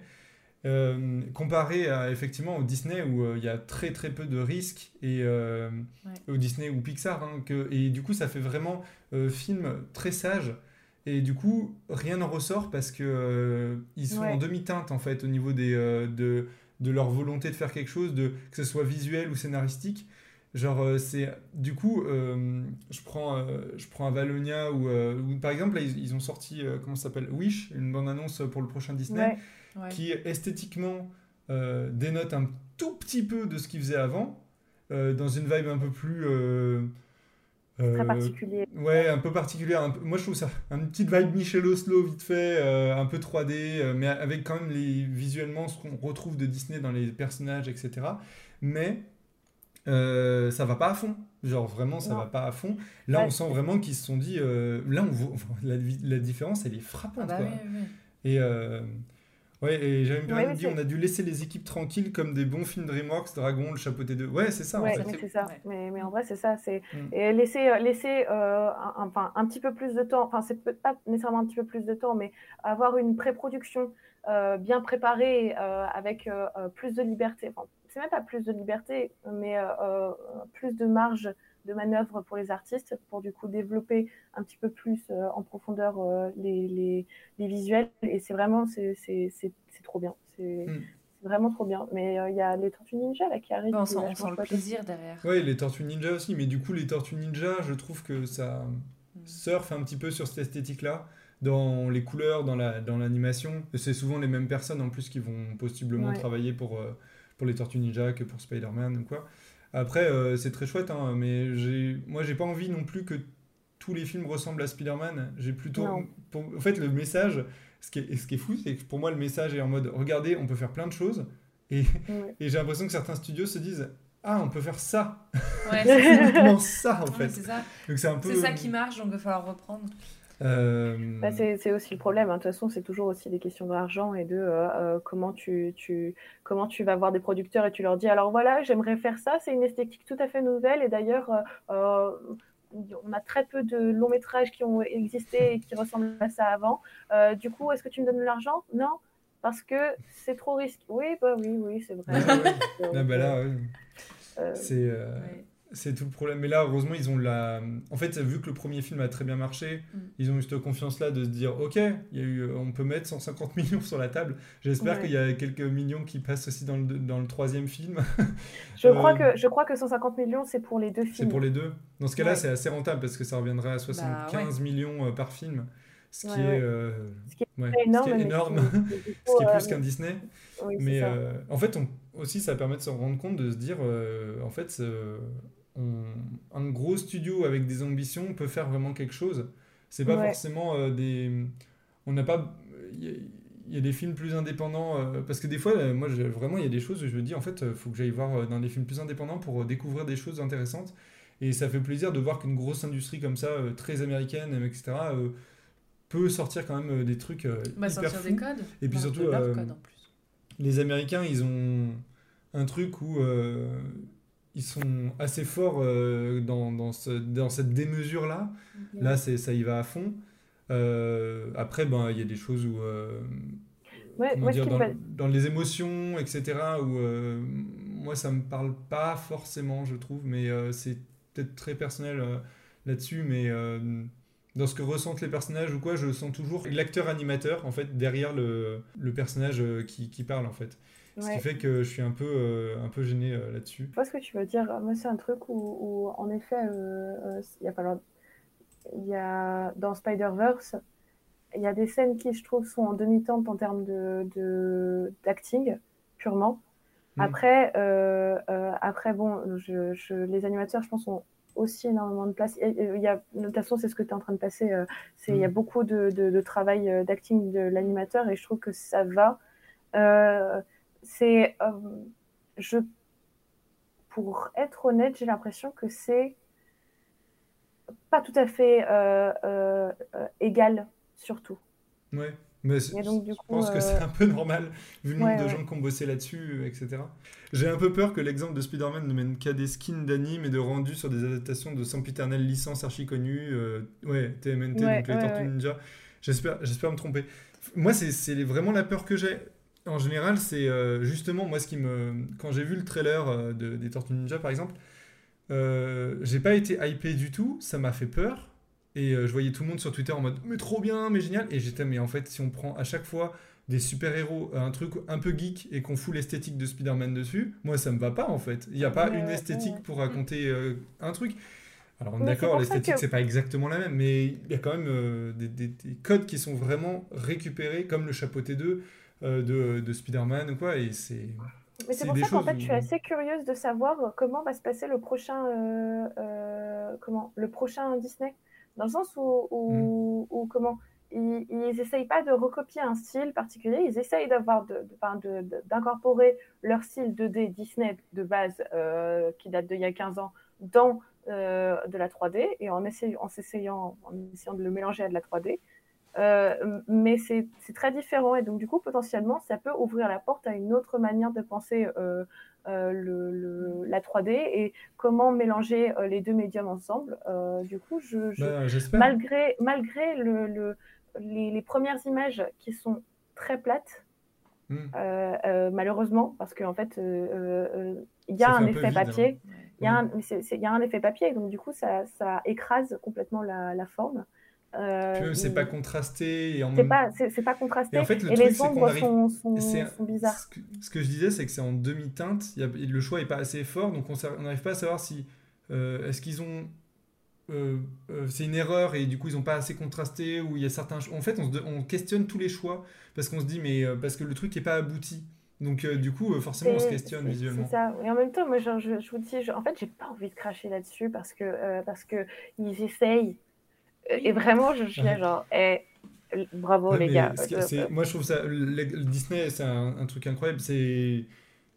Euh, comparé à effectivement au Disney où euh, il y a très très peu de risques et euh, Ouais. au Disney ou Pixar hein, que, et du coup ça fait vraiment film très sage et du coup rien n'en ressort parce que ils sont Ouais. en demi-teinte en fait au niveau des, de, de leur volonté de faire quelque chose de, que ce soit visuel ou scénaristique genre c'est du coup je prends je prends Avalonia ou par exemple là, ils, ils ont sorti comment ça s'appelle? Wish une bande annonce pour le prochain Disney Ouais. Ouais. qui esthétiquement euh, dénote un tout petit peu de ce qu'ils faisaient avant, euh, dans une vibe un peu plus. euh, Très particulier. Ouais, un peu particulière. un peu- moi, je trouve ça une petite vibe Michel Oslo vite fait, euh, un peu 3D, euh, mais avec quand même les, visuellement ce qu'on retrouve de Disney dans les personnages, etc. Mais euh, ça va pas à fond. Genre vraiment, ça Non. va pas à fond. Là, Ouais. on sent vraiment qu'ils se sont dit. euh, là, on voit la, la différence, elle est Ah frappante. bah quoi. oui, oui. Et euh, ouais, et Jérémy Perrin Ouais, dit on a dû laisser les équipes tranquilles comme des bons films DreamWorks, Dragon, Le Chapeauté 2. Ouais, c'est ça ouais, en fait. mais ça. ouais. Mais, mais en vrai, c'est ça. C'est Mm. et laisser euh, laisser euh, un, enfin un petit peu plus de temps. Enfin, c'est pas nécessairement un petit peu plus de temps, mais avoir une pré-production euh, bien préparée euh, avec plus de liberté. Enfin, c'est même pas plus de liberté, mais plus de marge de manœuvre pour les artistes pour du coup développer un petit peu plus euh, en profondeur euh, les, les, les visuels. Et c'est vraiment c'est c'est c'est c'est trop bien. C'est Mm. c'est vraiment trop bien. Mais euh, il y a les Tortues Ninja là qui arrivent. On qui sent, est on sent le plaisir derrière. Ouais, les Tortues Ninja aussi, mais du coup, les Tortues Ninja, je trouve que ça Mm. surfe un petit peu sur cette esthétique-là, dans les couleurs, dans la dans l'animation. Et C'est souvent les mêmes personnes en plus qui vont possiblement Ouais. travailler pour, euh, pour les Tortues Ninja que pour Spider-Man ou quoi. Après, euh, c'est très chouette, hein, mais j'ai, moi, j'ai pas envie non plus que tous les films ressemblent à Spider-Man. J'ai plutôt, pour- en fait, le message, ce qui est, ce qui est fou, c'est que pour moi, le message est en mode, regardez, on peut faire plein de choses, et, Ouais. et j'ai l'impression que certains studios se disent, ah, on peut faire ça, Ouais, c'est ça. uniquement ça en Ouais, fait. c'est ça. Donc c'est un peu. C'est ça qui marche, donc il va falloir reprendre. Euh, Bah, c'est c'est aussi le problème. hein. De toute façon, c'est toujours aussi des questions d'argent et de euh, euh, comment, tu, tu, comment tu vas voir des producteurs et tu leur dis alors voilà, j'aimerais faire ça, c'est une esthétique tout à fait nouvelle. Et d'ailleurs, euh, euh, on a très peu de longs métrages qui ont existé et qui ressemblent à ça avant. Euh, du coup, est-ce que tu me donnes de l'argent? Non, parce que c'est trop risqué. Oui, bah oui, oui, c'est vrai. Ah, bah là, ouais, euh, c'est. euh, Ouais. C'est tout le problème. Mais là, heureusement, ils ont la. En fait, vu que le premier film a très bien marché, Mm. ils ont eu cette confiance-là de se dire Ok, y a eu, on peut mettre 150 millions sur la table. J'espère Ouais. qu'il y a quelques millions qui passent aussi dans le, dans le troisième film. je, Euh, crois que, je crois que 150 millions, c'est pour les deux C'est films. pour les deux. Dans ce cas-là, Ouais. c'est assez rentable parce que ça reviendrait à 75 millions euh, par film. Ce qui est. euh, Ce qui ouais, C'est énorme. ce qui est énorme. ce qui est euh, plus qu'un Disney. oui, c'est Mais en fait, on, aussi, ça permet de se rendre compte, de se dire, en fait, on- un gros studio avec des ambitions peut faire vraiment quelque chose. C'est pas Ouais. forcément euh, des... On n'a pas... Il y, a- il y a des films plus indépendants, euh, parce que des fois, euh, moi, j'ai- vraiment, il y a des choses où je me dis, en fait, il faut que j'aille voir euh, dans des films plus indépendants pour euh, découvrir des choses intéressantes. Et ça fait plaisir de voir qu'une grosse industrie comme ça, euh, très américaine, etc., euh, peut sortir quand même euh, des trucs euh, Bah, hyper sortir fous. des codes. Et puis surtout, de leur euh, code en plus. les Américains, ils ont un truc où euh, ils sont assez forts euh, dans, dans, ce- dans cette démesure-là. Là, c'est, ça y va à fond. Euh, après, ben, il y a des choses où, euh, Ouais, moi, dire, me dans, dans les émotions, etc., où euh, moi, ça me parle pas forcément, je trouve, mais c'est peut-être très personnel là-dessus, mais dans ce que ressentent les personnages ou quoi, je sens toujours l'acteur animateur, en fait, derrière le, le personnage qui, qui parle, en fait. Ce ouais. qui fait que je suis un peu, euh, un peu gêné euh, là-dessus. Je vois ce que tu veux dire. Moi, c'est un truc où, où, en effet, euh, euh, il y a pas il y a dans Spider-Verse, il y a des scènes qui, je trouve, sont en demi-teinte en termes de, de- d'acting, purement. Mm. Après, après, bon, je, je- les animateurs, je pense, ont aussi énormément de place. Il y a, de toute façon, c'est ce que tu es en train de passer. euh, c'est, Il y a Mm. beaucoup de, de- de travail d'acting de l'animateur et je trouve que ça va. Euh, c'est, euh, je pour être honnête, j'ai l'impression que c'est pas tout à fait euh, euh, égal, surtout. Ouais. Mais donc, du je pense que c'est un peu normal, vu le nombre ouais, de ouais. gens qui ont bossé là-dessus, etc. J'ai un peu peur que l'exemple de Spider-Man ne mène qu'à des skins d'anime et de rendus sur des adaptations de sempiternelles licences archi connues. ouais, TMNT, donc les Tortues. Ninja. J'espère, j'espère me tromper. Moi, c'est vraiment la peur que j'ai. En général, c'est euh, justement, moi, ce qui me. Quand j'ai vu le trailer euh, de- des Tortues Ninja, par exemple, euh, j'ai pas été hypé du tout, ça m'a fait peur. Et je voyais tout le monde sur Twitter en mode mais trop bien, mais génial. Et j'étais mais en fait si on prend à chaque fois des super-héros, un truc un peu geek et qu'on fout l'esthétique de Spider-Man dessus, moi ça me va pas en fait. Il n'y a pas une esthétique pour raconter un truc. Alors on est d'accord, l'esthétique que- c'est pas exactement la même, mais il y a quand même des, des- des codes qui sont vraiment récupérés, comme le chapeau T2 euh, de, de Spider-Man ou quoi, et c'est. Mais C'est pour ça qu'en fait, où- je suis assez curieuse de savoir euh, comment va se passer le prochain, euh, euh, comment, le prochain Disney. Dans le sens où, où, où comment, ils, ils essayent pas de recopier un style particulier, ils essayent d'avoir, de, de- de- de- d'incorporer leur style 2D Disney de base euh, qui date d'il y a 15 ans dans euh, de la 3D et en essayant, en s'essayant, en essayant de le mélanger à de la 3D. Euh, mais c'est très différent et donc du coup potentiellement ça peut ouvrir la porte à une autre manière de penser euh, euh, le, le- la 3D et comment mélanger les deux médiums ensemble. Du coup, je, je- Bah, malgré, malgré le, le- les, les premières images qui sont très plates, Hmm. malheureusement, parce qu'en fait, il y a Ça un effet vide, papier. Il y, a un, y a effet papier, donc du coup, ça, ça écrase complètement la, la forme. Euh, c'est pas contrasté et en c'est même pas, c'est c'est pas contrasté. Et en fait, le et truc, les ombres arrive- sont, sont, c'est- sont bizarres. Ce que, ce que je disais, c'est que c'est en demi-teinte. le choix est pas assez fort, donc on n'arrive pas à savoir si euh, est-ce qu'ils ont euh, euh, c'est une erreur et du coup ils ont pas assez contrasté ou il y a certains. En fait, on, se de- on questionne tous les choix parce qu'on se dit mais euh, parce que le truc est pas abouti. Donc, du coup, forcément, on se questionne visuellement. c'est ça. Et en même temps, moi, genre, je, je vous dis, je- en fait, j'ai pas envie de cracher là-dessus parce que, parce que ils essayent. Et vraiment, je, suis là, genre, eh, bravo Ouais, les gars. moi, je trouve ça. le- le Disney, c'est un, un truc incroyable. C'est.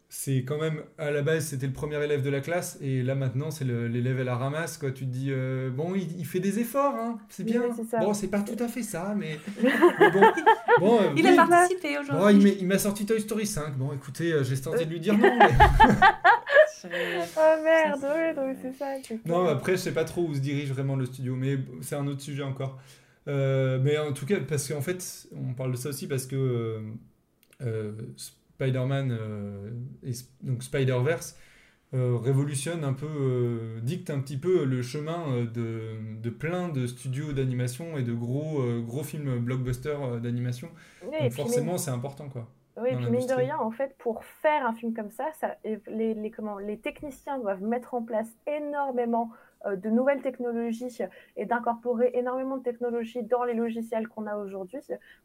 C'est quand même, à la base, c'était le premier élève de la classe, et là maintenant, c'est le- l'élève à la ramasse, quoi. Tu te dis, euh, bon, il, il fait des efforts, hein, c'est Oui, bien. c'est ça. Bon, c'est pas tout à fait ça, mais, mais bon. bon euh, Il oui. a participé Bon, il aujourd'hui. m'a- il m'a sorti Toy Story 5. Bon, écoutez, euh, j'ai tenté de lui dire non. mais- Oh merde, ouais, c'est- donc c'est ça. Non, après, je sais pas trop où se dirige vraiment le studio, mais c'est un autre sujet encore. Euh, mais en tout cas, parce qu'en fait, on parle de ça aussi parce que euh, euh, Spider-Man euh, et donc Spider-Verse euh, révolutionne un peu, euh, dicte un petit peu le chemin de, de plein de studios d'animation et de gros, euh, gros films blockbusters d'animation. Donc forcément, c'est important, quoi. Oui, puis mine de rien, en fait, pour faire un film comme ça, les, les, comment, les techniciens doivent mettre en place énormément euh, de nouvelles technologies et d'incorporer énormément de technologies dans les logiciels qu'on a aujourd'hui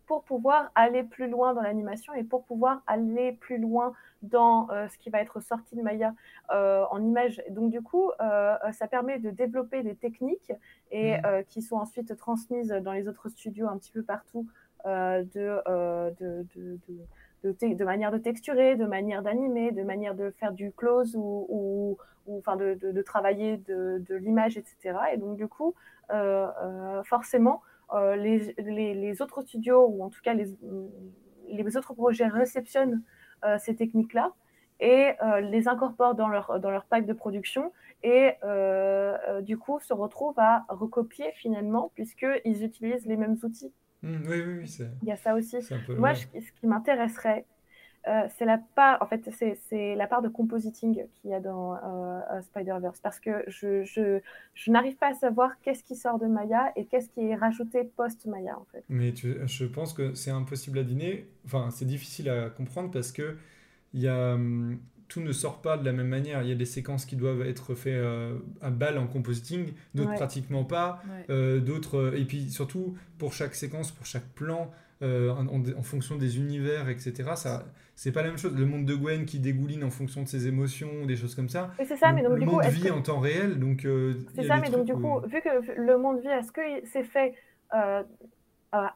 pour pouvoir aller plus loin dans l'animation et pour pouvoir aller plus loin dans euh, ce qui va être sorti de Maya euh, en images. Donc du coup, euh, ça permet de développer des techniques et euh, qui sont ensuite transmises dans les autres studios un petit peu partout euh, de, euh, de, de, de de, manière de texturer, de manière d'animer, de manière de faire du close ou, de, travailler de, l'image, etc. Et donc du coup, euh, euh, forcément, euh, les, autres studios ou en tout cas les, autres projets réceptionnent ces techniques-là et les incorporent dans leur, dans leur pack de production et du coup se retrouvent à recopier finalement puisqu'ils utilisent les mêmes outils. Hmm, oui, oui, oui, Il y a ça aussi. Moi, je- ce qui m'intéresserait, euh, c'est la part, en fait, c'est, la part de compositing qu'il y a dans euh, euh, Spider-Verse, parce que je, je, je n'arrive pas à savoir qu'est-ce qui sort de Maya et qu'est-ce qui est rajouté post-Maya, en fait. Mais tu- je pense que c'est impossible à dîner. Enfin, c'est difficile à comprendre parce que il y a, hum, tout ne sort pas de la même manière. Il y a des séquences qui doivent être faites euh, à balle en compositing, d'autres Ouais. pratiquement pas, Ouais. euh, d'autres. euh, et puis surtout, pour chaque séquence, pour chaque plan, euh, en, en- en fonction des univers, etc., ça, c'est pas la même chose. Le monde de Gwen qui dégouline en fonction de ses émotions, des choses comme ça. Et c'est ça, le mais donc le du coup, monde est-ce vit que... en temps réel, donc C'est ça, mais donc du où- coup, vu que le monde vit, est-ce que c'est fait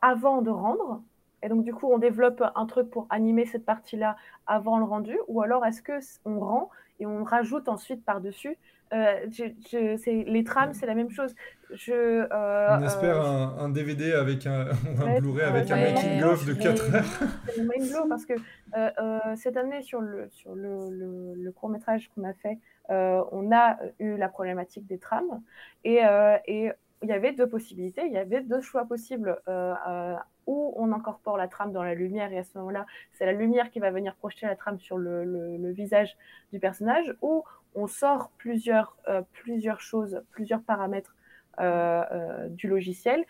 avant de rendre et donc du coup, on développe un truc pour animer cette partie-là avant le rendu, ou alors est-ce que s- on rend et on rajoute ensuite par-dessus euh, je- je- c'est- Les trames, c'est la même chose. Je, euh, On espère euh, un, un DVD avec un, Blu-ray avec un making-of de mais- 4 heures. c'est mind blow parce que euh, cette année sur le, sur le, le, le court métrage qu'on a fait, on a eu la problématique des trames et, et il y avait deux possibilités, il y avait deux choix possibles euh, où on incorpore la trame dans la lumière et à ce moment-là, c'est la lumière qui va venir projeter la trame sur le, visage du personnage ou on sort plusieurs, euh, plusieurs choses, plusieurs paramètres euh, euh, du logiciel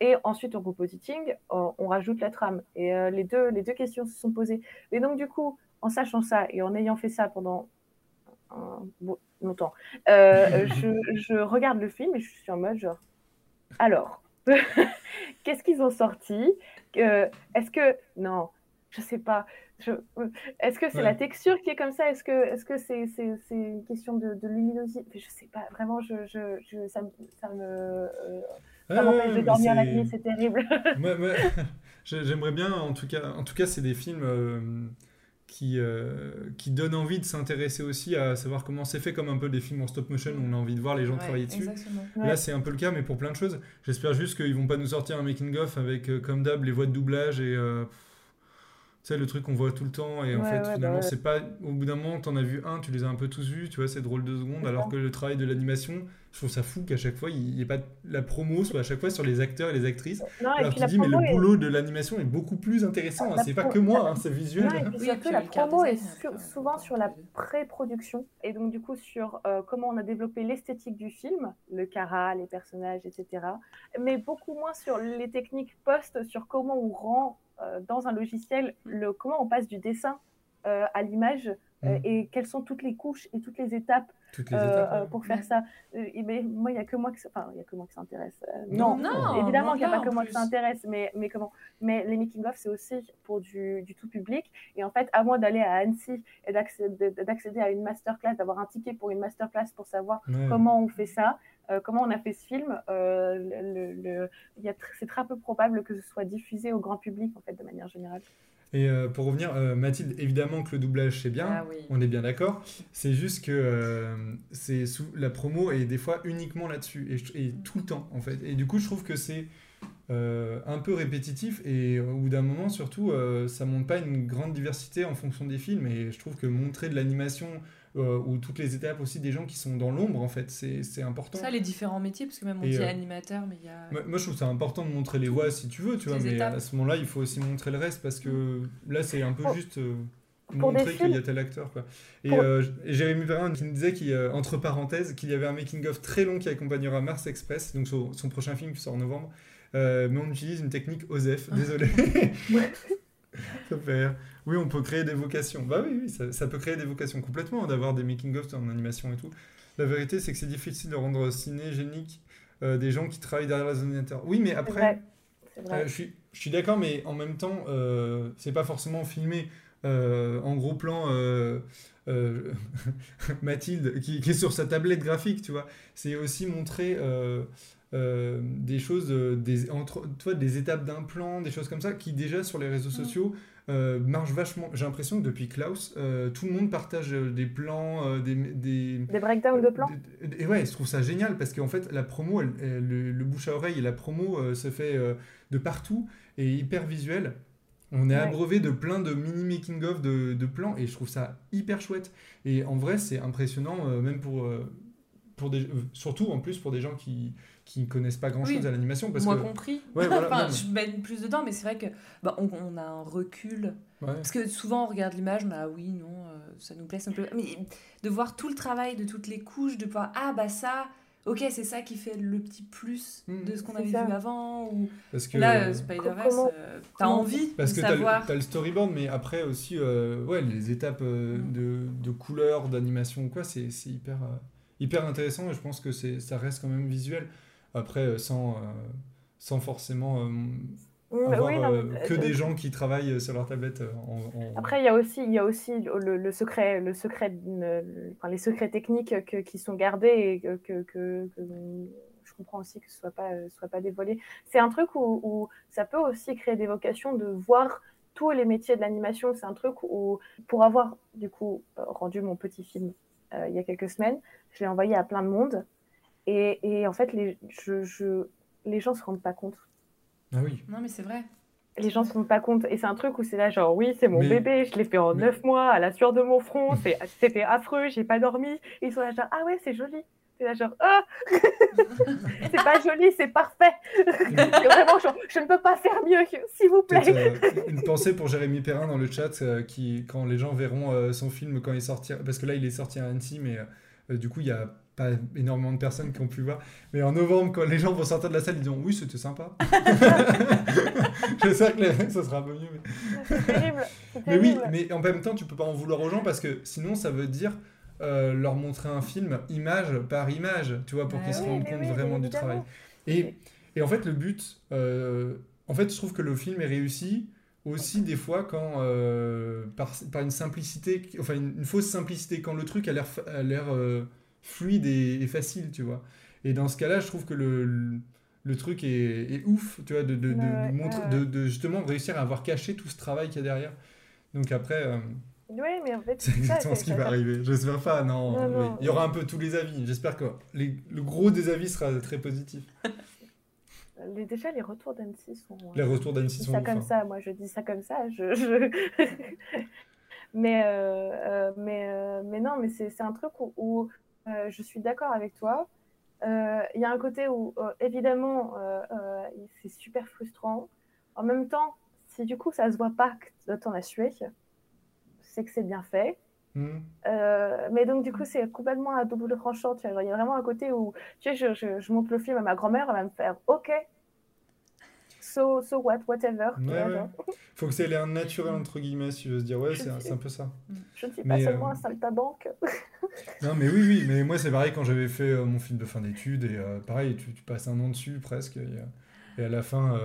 et ensuite au compositing, on, rajoute la trame. Et les, deux, questions se sont posées. Et donc du coup, en sachant ça et en ayant fait ça pendant longtemps, je regarde le film et je suis en mode genre, alors, qu'est-ce qu'ils ont sorti? Euh, Est-ce que non, je sais pas. Je... Est-ce que c'est Ouais. la texture qui est comme ça? Est-ce que est-ce que c'est c'est c'est une question de, de luminosité? Je sais pas. Vraiment, je, je, je ça, me- ça me euh, Ouais, ça ouais, m'empêche de dormir la c'est- nuit. C'est terrible. J'aimerais bien, en tout cas, en tout cas, c'est des films euh, qui, euh, qui donnent envie de s'intéresser aussi à savoir comment c'est fait, comme un peu des films en stop motion où on a envie de voir les gens Ouais, travailler dessus. Exactement. Ouais. Là, c'est un peu le cas, mais pour plein de choses. J'espère juste qu'ils vont pas nous sortir un making-of avec, euh, comme d'hab, les voix de doublage et. euh, sais, le truc qu'on voit tout le temps, et en Ouais, fait, ouais, bah finalement, ouais. c'est pas. Au bout d'un moment, t'en as vu un, tu les as un peu tous vus, tu vois, c'est drôle deux secondes, alors ça. que le travail de l'animation, je trouve ça fou qu'à chaque fois, il n'y ait pas la promo soit à chaque fois sur les acteurs et les actrices. Non, et Alors tu la dis, mais promo le est- boulot de l'animation est beaucoup plus intéressant, hein, c'est pas que moi, hein, c'est visuel. Non, et puis Oui, surtout, puis la promo est souvent on sur la pré-production. Et donc, du coup, sur euh, comment on a développé l'esthétique du film, le cara, les personnages, etc. Mais beaucoup moins sur les techniques post, sur comment on rend dans un logiciel, le, comment on passe du dessin euh, à l'image euh, Mm. et quelles sont toutes les couches et toutes les étapes Toutes les euh, étapes. euh, ouais. pour faire Ouais. ça. Euh, et ben, moi, il n'y a que moi qui, enfin, il y a que moi qui s'intéresse. Euh, Non, évidemment qu'il n'y a pas que moi qui s'intéresse, mais, mais comment Mais les making-of, c'est aussi pour du, du tout public. Et en fait, à moins d'aller à Annecy et d'accéder d'accéder à une masterclass, d'avoir un ticket pour une masterclass pour savoir Ouais. comment on fait ça, euh, comment on a fait ce film, euh, le, le- c'est très peu probable que ce soit diffusé au grand public, en fait, de manière générale. Et euh, pour revenir, euh, Mathilde, évidemment que le doublage c'est bien, Ah oui. on est bien d'accord. C'est juste que euh, c'est sous- la promo est des fois uniquement là-dessus et, et tout le temps en fait. Et du coup, je trouve que c'est euh, un peu répétitif et au bout d'un moment, surtout, euh, ça montre pas une grande diversité en fonction des films. Et je trouve que montrer de l'animation euh, ou toutes les étapes aussi des gens qui sont dans l'ombre en fait, c'est c'est important. Ça, les différents métiers, parce que même on Et, dit euh, animateur, mais il y a. Moi, moi, je trouve ça important de montrer les voix si tu veux, tu vois, mais étapes. à ce moment-là, il faut aussi montrer le reste parce que là, c'est un peu juste euh, montrer qu'il y a tel acteur, quoi. Et Pour- euh, et Jérémy Perrin qui nous disait, qu'il, euh, entre parenthèses, qu'il y avait un making-of très long qui accompagnera Mars Express, donc son, son prochain film qui sort en novembre, Euh, mais on utilise une technique OSEF, désolé. ça me fait rire. Oui, on peut créer des vocations. Bah oui, oui ça, ça peut créer des vocations complètement, d'avoir des making-of en animation et tout. La vérité, c'est que c'est difficile de rendre cinégénique euh, des gens qui travaillent derrière les ordinateurs. Oui, mais après, vrai. C'est vrai. euh, je suis, je suis d'accord, mais en même temps, euh, c'est pas forcément filmé en gros plan Mathilde qui, qui est sur sa tablette graphique, tu vois. C'est aussi montrer euh, des choses, euh, des, entre, tu vois, des étapes d'un plan, des choses comme ça, qui déjà sur les réseaux sociaux euh, marchent vachement. J'ai l'impression que depuis Klaus, euh, tout le monde partage des plans, des, des, Des breakdowns de plans et ouais, je trouve ça génial parce qu'en fait, la promo, elle- elle- le, le bouche à oreille et la promo se fait de partout et hyper visuel. On est Ouais. abreuvé de plein de mini making-of de, de plans et je trouve ça hyper chouette. Et en vrai, c'est impressionnant, euh, même pour, euh, pour des, euh, surtout en plus pour des gens qui qui connaissent pas grand-chose Oui, à l'animation parce Moi que compris. Ouais, voilà, enfin, non, je baigne plus dedans, mais c'est vrai que bah, on, on a un recul. ouais. Parce que souvent on regarde l'image, on a ah oui, non, euh, ça nous plaît, ça nous plaît. Mais de voir tout le travail de toutes les couches, de voir ah bah ça, ok, c'est ça qui fait le petit plus Mhm. de ce qu'on avait ça. vu avant. Ou parce que là, euh, Spider-Verse, Comment- euh, t'as envie Parce de que t'as le, savoir. t'as le storyboard, mais après aussi, euh, ouais, les étapes euh, Mm. de, de couleurs, d'animation quoi, c'est c'est hyper, euh, hyper intéressant et je pense que c'est ça reste quand même visuel. Après, euh, sans, euh, sans forcément euh, Mm, avoir oui, non, euh, mais, que des gens qui travaillent sur leur tablette en. en- Après, il y a aussi, il y a aussi le, le secret, le secret, d'une- le- enfin, les secrets techniques que- qui sont gardés et que, que, je comprends aussi que ce soit pas, soit pas dévoilé. C'est un truc où, où ça peut aussi créer des vocations de voir tous les métiers de l'animation. C'est un truc où, pour avoir du coup rendu mon petit film euh, il y a quelques semaines, je l'ai envoyé à plein de monde et, et en fait, les, je, je, les gens se rendent pas compte Ah oui. Non, mais c'est vrai. les gens se rendent pas compte. Et c'est un truc où c'est là, genre, oui, c'est mon Mais- bébé, je l'ai fait en mais- neuf mois, à la sueur de mon front, c'est- c'était affreux, j'ai pas dormi. Et ils sont là, genre, ah ouais, c'est joli. C'est là, genre, ah C'est pas joli, c'est parfait. Vraiment, genre, je ne peux pas faire mieux, s'il vous plaît. Euh, une pensée pour Jérémy Perrin dans le chat, euh, qui, quand les gens verront euh, son film quand il sortira, parce que là il est sorti à Annecy, mais euh, du coup il y a pas énormément de personnes qui ont pu voir. Mais en novembre, quand les gens vont sortir de la salle, ils diront oui c'était sympa. J'espère que les- ça sera un peu mieux. mais- C'est terrible. c'est Mais oui, terrible. mais en même temps, tu peux pas en vouloir aux gens parce que sinon, ça veut dire euh, leur montrer un film image par image, tu vois, pour Bah qu'ils se rendent mais compte oui, vraiment mais du travail. Et, et en fait, le but, euh, en fait, je trouve que le film est réussi aussi des fois quand euh, par, par une simplicité, enfin une, une fausse simplicité, quand le truc a l'air a l'air fluide et, et facile, tu vois. Et dans ce cas-là, je trouve que le, le, le truc est, est ouf, tu vois, de, de, de- de Ouais, montrer- ouais. de- de justement réussir à avoir caché tout ce travail qu'il y a derrière. Donc après, euh, Oui, mais en fait, c'est ça, exactement ce qui ça- va ça- arriver. J'espère pas, non. Non, oui. non. Il y aura un peu tous les avis. J'espère que les- le gros des avis sera très positif. Les, déjà, les retours d'Annecy sont. Les euh, retours je d'Annecy sont ça ouf, comme hein. ça, moi je dis ça comme ça. Je, je- mais, euh, euh, mais, euh, mais non, mais c'est c'est un truc où, où, euh, je suis d'accord avec toi. Il y a un côté où, évidemment, c'est super frustrant. En même temps, si du coup ça se voit pas que t'en as sué, c'est que c'est bien fait. Hmm. Euh, mais donc, du coup, c'est complètement à double tranchant. Tu vois. Il y a vraiment un côté où, tu sais, je, je, je montre le film à ma grand-mère, elle va me faire OK. so, so what, whatever. Ouais, ouais. Faut que ça ait l'air naturel, entre guillemets, si je veux se dire. Ouais, c'est un, un, peu ça. Je ne suis pas seulement euh... un saltabanque. non, mais oui, oui. Mais moi, c'est pareil quand j'avais fait euh, mon film de fin d'études. Et euh, pareil, tu, tu, passes un an dessus presque. Et, et à la fin,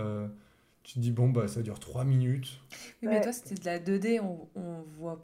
tu te dis, bon, bah, ça dure 3 minutes. Oui, mais toi, c'était de la 2D. On, on voit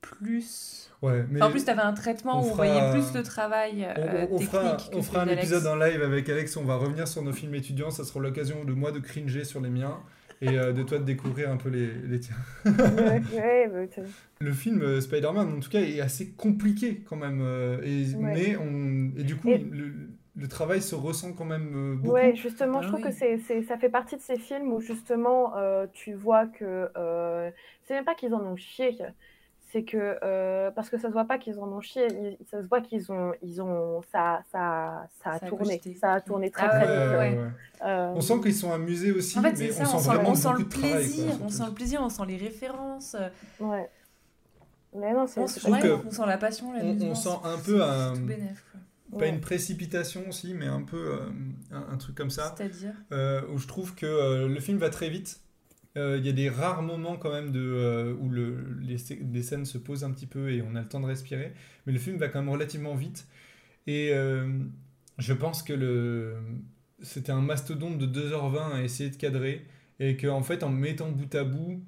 plus. Ouais, mais en plus, tu avais un traitement où on voyait plus le travail euh, on, on technique. Fera, que on fera un épisode en live avec Alex, on va revenir sur nos films étudiants, ça sera l'occasion de moi de cringer sur les miens et euh, de toi de découvrir un peu les, les tiens. ouais, ouais, bah, le film euh, Spider-Man, en tout cas, est assez compliqué quand même. euh, et, Ouais. mais on, et du coup, Et- le, le travail se ressent quand même euh, beaucoup. Ouais, justement, Ah je trouve oui. que c'est, c'est, ça fait partie de ces films où justement euh, tu vois que euh, c'est même pas qu'ils en ont chié, c'est que euh, parce que ça se voit pas qu'ils en ont chié, ils- ça se voit qu'ils ont, ils ont, ça, ça, ça a Ça tourné, ça a tourné très Ah très Ouais, vite. ouais, ouais. ouais. Euh, On sent qu'ils sont amusés aussi, En fait, mais on ça, on sent, vraiment on sent beaucoup le de travail. quoi, plaisir, on sent le plaisir, on sent les références, ouais. Mais non, c'est, on, c'est trouve que on sent la passion, On, l'amusement. on sent un peu un, c'est tout bénef, quoi. Pas ouais. une précipitation aussi, mais un peu euh, un, un truc comme ça. C'est-à-dire euh, où je trouve que euh, le film va très vite. Il y a des rares moments quand même de, où le, les, des scènes se posent un petit peu et on a le temps de respirer. Mais le film va quand même relativement vite. Et je pense que le, c'était un mastodonte de 2h20 à essayer de cadrer. Et qu'en en fait, en mettant bout à bout,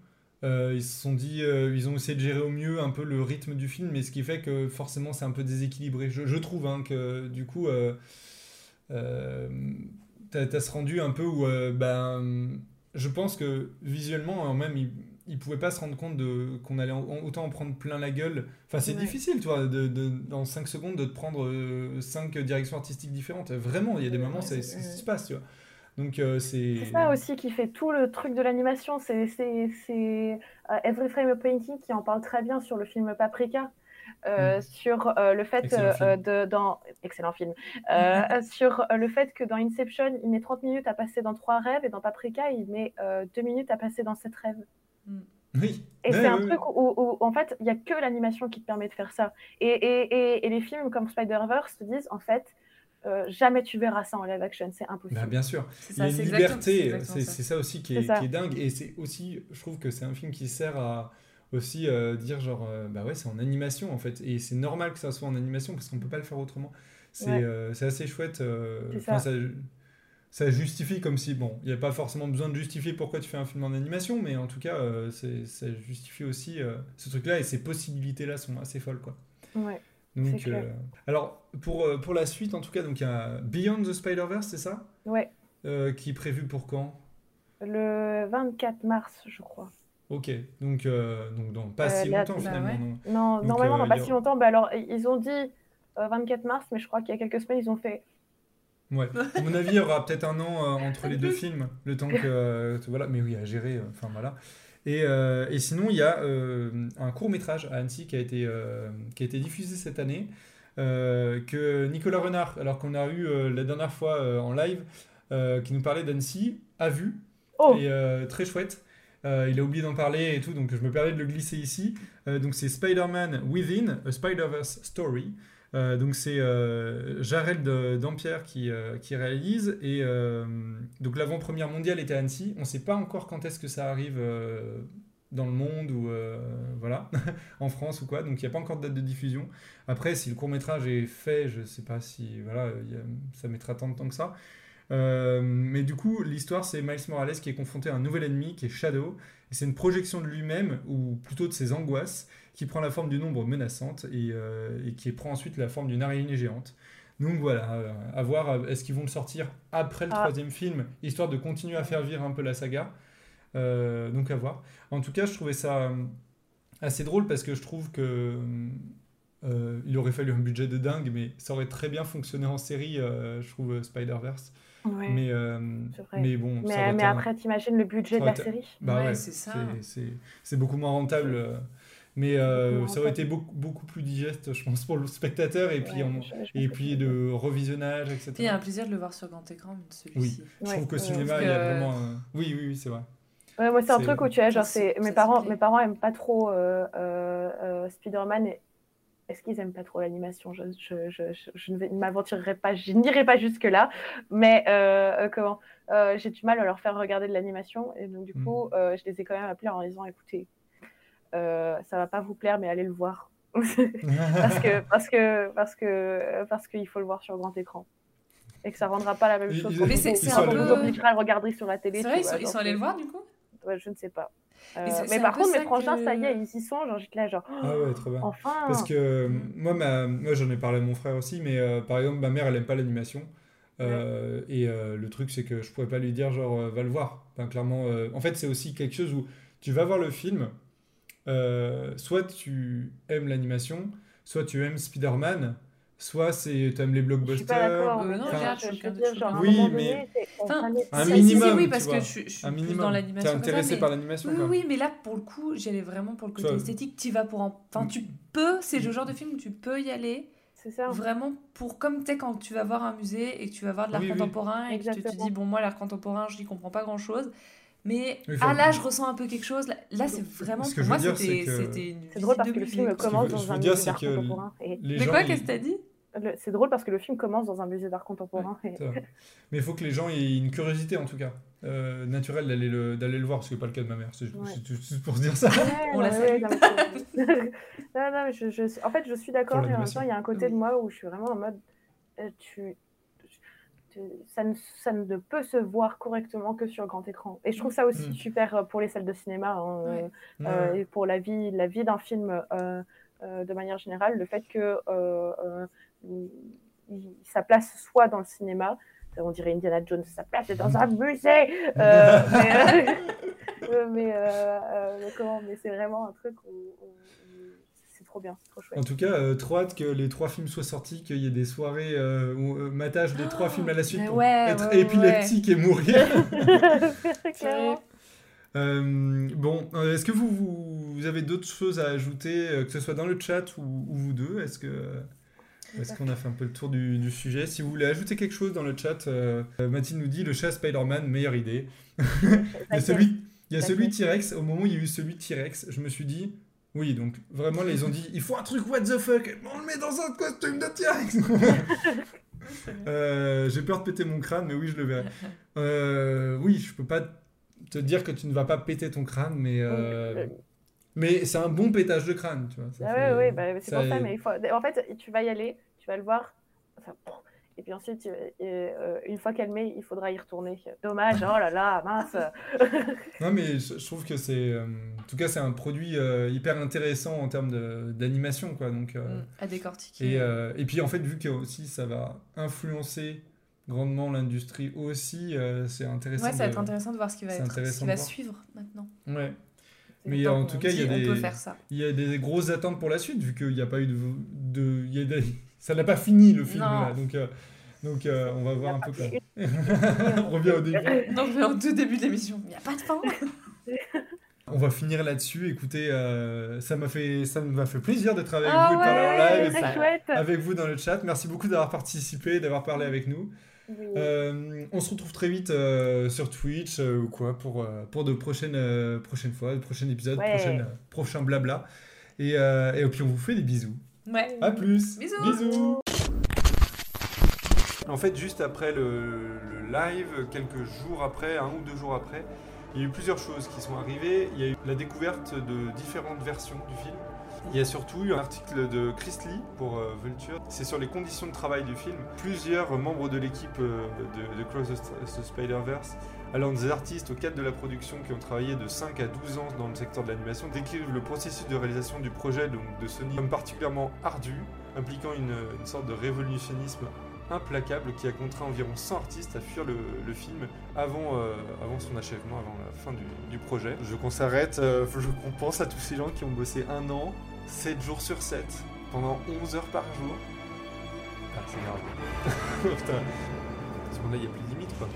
euh, ils se sont dit, euh, ils ont essayé de gérer au mieux un peu le rythme du film. Mais ce qui fait que forcément, c'est un peu déséquilibré. Je, je trouve hein, que du coup. Euh, euh, t'as t'as ce rendu un peu où ben je pense que visuellement même il, il pouvait pas se rendre compte qu'on allait en- autant en prendre plein la gueule enfin c'est Ouais. difficile tu vois de, de- dans 5 secondes de te prendre 5 directions artistiques différentes vraiment il y a des moments ouais, c'est ce qui se passe tu vois donc euh, c'est ça aussi qui fait tout le truc de l'animation. C'est euh, Every Frame a Painting qui en parle très bien sur le film Paprika. euh, Mm. sur euh, le fait euh, de dans excellent film Euh, sur euh, le fait que dans Inception il met 30 minutes à passer dans trois rêves et dans Paprika il met euh, deux minutes à passer dans sept rêves oui et Ouais, c'est un ouais, truc où, où, en fait il y a que l'animation qui te permet de faire ça et, et, et, et les films comme Spider-Verse te disent en fait euh, jamais tu verras ça en live action c'est impossible Bah, bien sûr C'est Il y a une liberté, c'est ça. aussi qui est, C'est ça. qui est dingue. Et c'est aussi, je trouve que c'est un film qui sert à aussi euh, dire genre, euh, bah ouais, c'est en animation en fait. Et c'est normal que ça soit en animation parce qu'on peut pas le faire autrement. C'est Ouais. euh, assez chouette. euh, ça. ça. ça justifie comme si, bon, il n'y a pas forcément besoin de justifier pourquoi tu fais un film en animation, mais en tout cas, euh, ça justifie aussi euh, ce truc-là et ces possibilités-là sont assez folles quoi. ouais. Donc, clair. euh, alors pour, euh, pour la suite, en tout cas, donc il y a Beyond the Spider-Verse, c'est ça? Ouais Euh, Qui est prévu pour quand? Le 24 mars je crois Ok, donc, euh, donc dans pas si longtemps bah finalement. ouais. non Non, Donc, normalement, dans pas a- si longtemps. Bah alors, ils ont dit euh, 24 mars, mais je crois qu'il y a quelques semaines, ils ont fait. Ouais. À mon avis, il y aura peut-être un an entre les deux films, le temps que voilà. Mais oui, à gérer. Enfin voilà. Et, euh, et sinon, il y a euh, un court métrage à Annecy qui a été euh, qui a été diffusé cette année que Nicolas Renard, alors qu'on a eu la dernière fois en live, qui nous parlait d'Annecy, a vu Oh et très chouette. Euh, il a oublié d'en parler et tout, donc je me permets de le glisser ici. Euh, donc c'est Spider-Man Within, a Spider-Verse Story. Euh, donc c'est euh, Jarel Dampierre qui, euh, qui réalise. Et euh, donc l'avant-première mondiale était à Annecy. On ne sait pas encore quand est-ce que ça arrive dans le monde ou voilà, en France ou quoi. Donc il n'y a pas encore de date de diffusion. Après, si le court-métrage est fait, je ne sais pas si voilà, ça mettra tant de temps que ça. Mais du coup, l'histoire, c'est Miles Morales qui est confronté à un nouvel ennemi qui est Shadow. Et c'est une projection de lui-même, ou plutôt de ses angoisses, qui prend la forme d'une ombre menaçante et, euh, et qui prend ensuite la forme d'une araignée géante. Donc voilà, euh, à voir, euh, est-ce qu'ils vont le sortir après le Ah. troisième film, histoire de continuer à faire vivre un peu la saga. Euh, donc à voir. En tout cas, je trouvais ça assez drôle parce que je trouve que euh, il aurait fallu un budget de dingue, mais ça aurait très bien fonctionné en série, euh, je trouve, Spider-Verse. Ouais. Mais, euh, bon, Mais, mais un- après, t'imagines le budget ça de la série? Bah Ouais, ouais, c'est ça. c'est- C'est c'est beaucoup moins rentable. Mais euh, ça aurait été beaucoup, beaucoup plus digeste, je pense, pour le spectateur et puis, Ouais, on- je- je et puis de revisionnage, etc. Puis il y a un plaisir de le voir sur grand écran, celui-ci. Oui, je Ouais, trouve qu'au cinéma, il y a vraiment. Oui, oui, oui, c'est vrai. Ouais, moi, c'est un truc où tu vois, genre, c'est mes parents, mes parents aiment pas trop euh, euh, euh, Spider-Man et est-ce qu'ils aiment pas trop l'animation? Je, je, je, je, ne m'aventurerai pas, je n'irai pas jusque-là, mais euh, comment? J'ai du mal à leur faire regarder de l'animation, et donc du mm. coup, je les ai quand même appelés en disant écoutez, ça va pas vous plaire, mais allez le voir. parce que parce que parce que parce qu'il faut le voir sur grand écran et que ça rendra pas la même chose. Mais c'est un peu. à le regarder sur la télé. C'est vrai, ils, sont, allés le voir du coup? Ouais, je ne sais pas. Euh, mais, par contre, mes frangins, ça y est, ils y sont. Genre, j'étais là, genre. Ah ouais, trop bien. Enfin. Parce que moi, ma... moi j'en ai parlé à mon frère aussi, mais euh, par exemple, ma mère, elle aime pas l'animation. Euh, et le truc, c'est que je pourrais pas lui dire, genre, va le voir. Enfin, clairement, en fait, c'est aussi quelque chose où tu vas voir le film, soit tu aimes l'animation, soit tu aimes Spider-Man, soit c'est tu aimes les blockbusters. Je suis pas d'accord. oui, mais un minimum. oui, parce que je, je suis plus dans l'animation. T'es intéressé par l'animation. Oui, oui, mais là pour le coup, j'allais vraiment pour le côté esthétique. Tu vas pour, enfin, tu peux. C'est le genre de film où tu peux y aller. C'est ça. Vraiment pour comme tu quand tu vas voir un musée et que tu vas voir de l'art contemporain et que tu te dis bon moi l'art contemporain je n'y comprends pas grand chose mais ah là, je ressens un peu quelque chose. Là, c'est vraiment pour moi, c'était C'est drôle parce que le film commence dans un musée d'art contemporain. Mais quoi, qu'est-ce que t'as dit? C'est drôle parce que le film commence dans un musée d'art contemporain. Mais il faut que les gens aient une curiosité, en tout cas, euh, naturelle d'aller le, d'aller le voir, ce qui n'est pas le cas de ma mère. C'est juste pour se dire ça. On la non, je, je, en fait, je suis d'accord, mais en même temps, il y a un côté de moi où je suis vraiment en mode. Euh, tu, ça, ne, ça, ne, peut se voir correctement que sur grand écran. Et je trouve ça aussi mm. super euh, pour les salles de cinéma hein, et pour la vie, la vie d'un film de manière générale. Le fait que sa place soit dans le cinéma. On dirait Indiana Jones, sa place est dans un musée. Euh, mais, euh, euh, comment Mais c'est vraiment un truc où, trop bien, c'est trop chouette. En tout cas, trop hâte que les trois films soient sortis, qu'il y ait des soirées où matage des trois films à la suite pour être épileptique et mourir. bon, est-ce que vous, vous, avez d'autres choses à ajouter, que ce soit dans le chat ou, ou vous deux? Est-ce que est-ce qu'on a fait un peu le tour du, sujet? Si vous voulez ajouter quelque chose dans le chat, euh, Mathilde nous dit le chat Spider-Man, meilleure idée. il y a celui, il y a celui T-Rex. Au moment où il y a eu celui T-Rex, je me suis dit, oui, donc vraiment, là, ils ont dit, il faut un truc what the fuck, on le met dans un costume de T-Rex. Euh, j'ai peur de péter mon crâne, mais oui, je le verrai. Euh, oui, je peux pas te dire que tu ne vas pas péter ton crâne, mais mais c'est un bon pétage de crâne, tu vois. ah oui, bah, c'est pour ça, mais il faut... en fait, tu vas y aller, tu vas le voir, et puis ensuite, euh, une fois qu'elle met, il faudra y retourner. Dommage, oh là là, mince. non, mais je, trouve que c'est, euh, en tout cas, c'est un produit euh, hyper intéressant en termes d'animation, quoi. Donc, mm, à décortiquer. Et, et, puis, en fait, vu que aussi ça va influencer grandement l'industrie aussi, c'est intéressant. Ouais, ça va être intéressant de voir ce qui va, être, ce qui va suivre maintenant. Ouais. Mais en tout cas, il y, a des, il y a des grosses attentes pour la suite, vu qu'il n'y a pas eu de. de y a des, ça n'a pas fini le film. Là, donc, euh, donc euh, on va voir un peu quoi. on revient au début. Donc, on au tout début de l'émission. Il n'y a pas de fin. on va finir là-dessus. Écoutez, euh, ça m'a fait, ça m'a fait plaisir d'être avec ah vous, de parler en live, avec vous dans le chat. Merci beaucoup d'avoir participé, d'avoir parlé avec nous. Euh, on se retrouve très vite euh, sur Twitch euh, ou quoi pour, pour de prochaines, prochaines fois, de prochains épisodes, prochain, prochain blabla. Et, et puis on vous fait des bisous. Ouais. À plus. Bisous. En fait, juste après le, le, live, quelques jours après, un ou deux jours après, il y a eu plusieurs choses qui sont arrivées. Il y a eu la découverte de différentes versions du film. Il y a surtout eu un article de Chris Lee pour euh, Vulture. C'est sur les conditions de travail du film. Plusieurs membres de l'équipe euh, de, Cross the Spider-Verse, allant des artistes au cadre de la production qui ont travaillé de 5 à 12 ans dans le secteur de l'animation, décrivent le processus de réalisation du projet donc, de Sony comme particulièrement ardu, impliquant une, sorte de révolutionnisme implacable qui a contraint environ 100 artistes à fuir le, film avant, euh, avant son achèvement, avant la fin du, projet. Je qu'on s'arrête, je veux qu'on pense à tous ces gens qui ont bossé un an 7 jours sur 7, pendant 11 heures par jour. Ah, c'est grave. Putain. À ce moment-là, il n'y a plus de limite, quoi.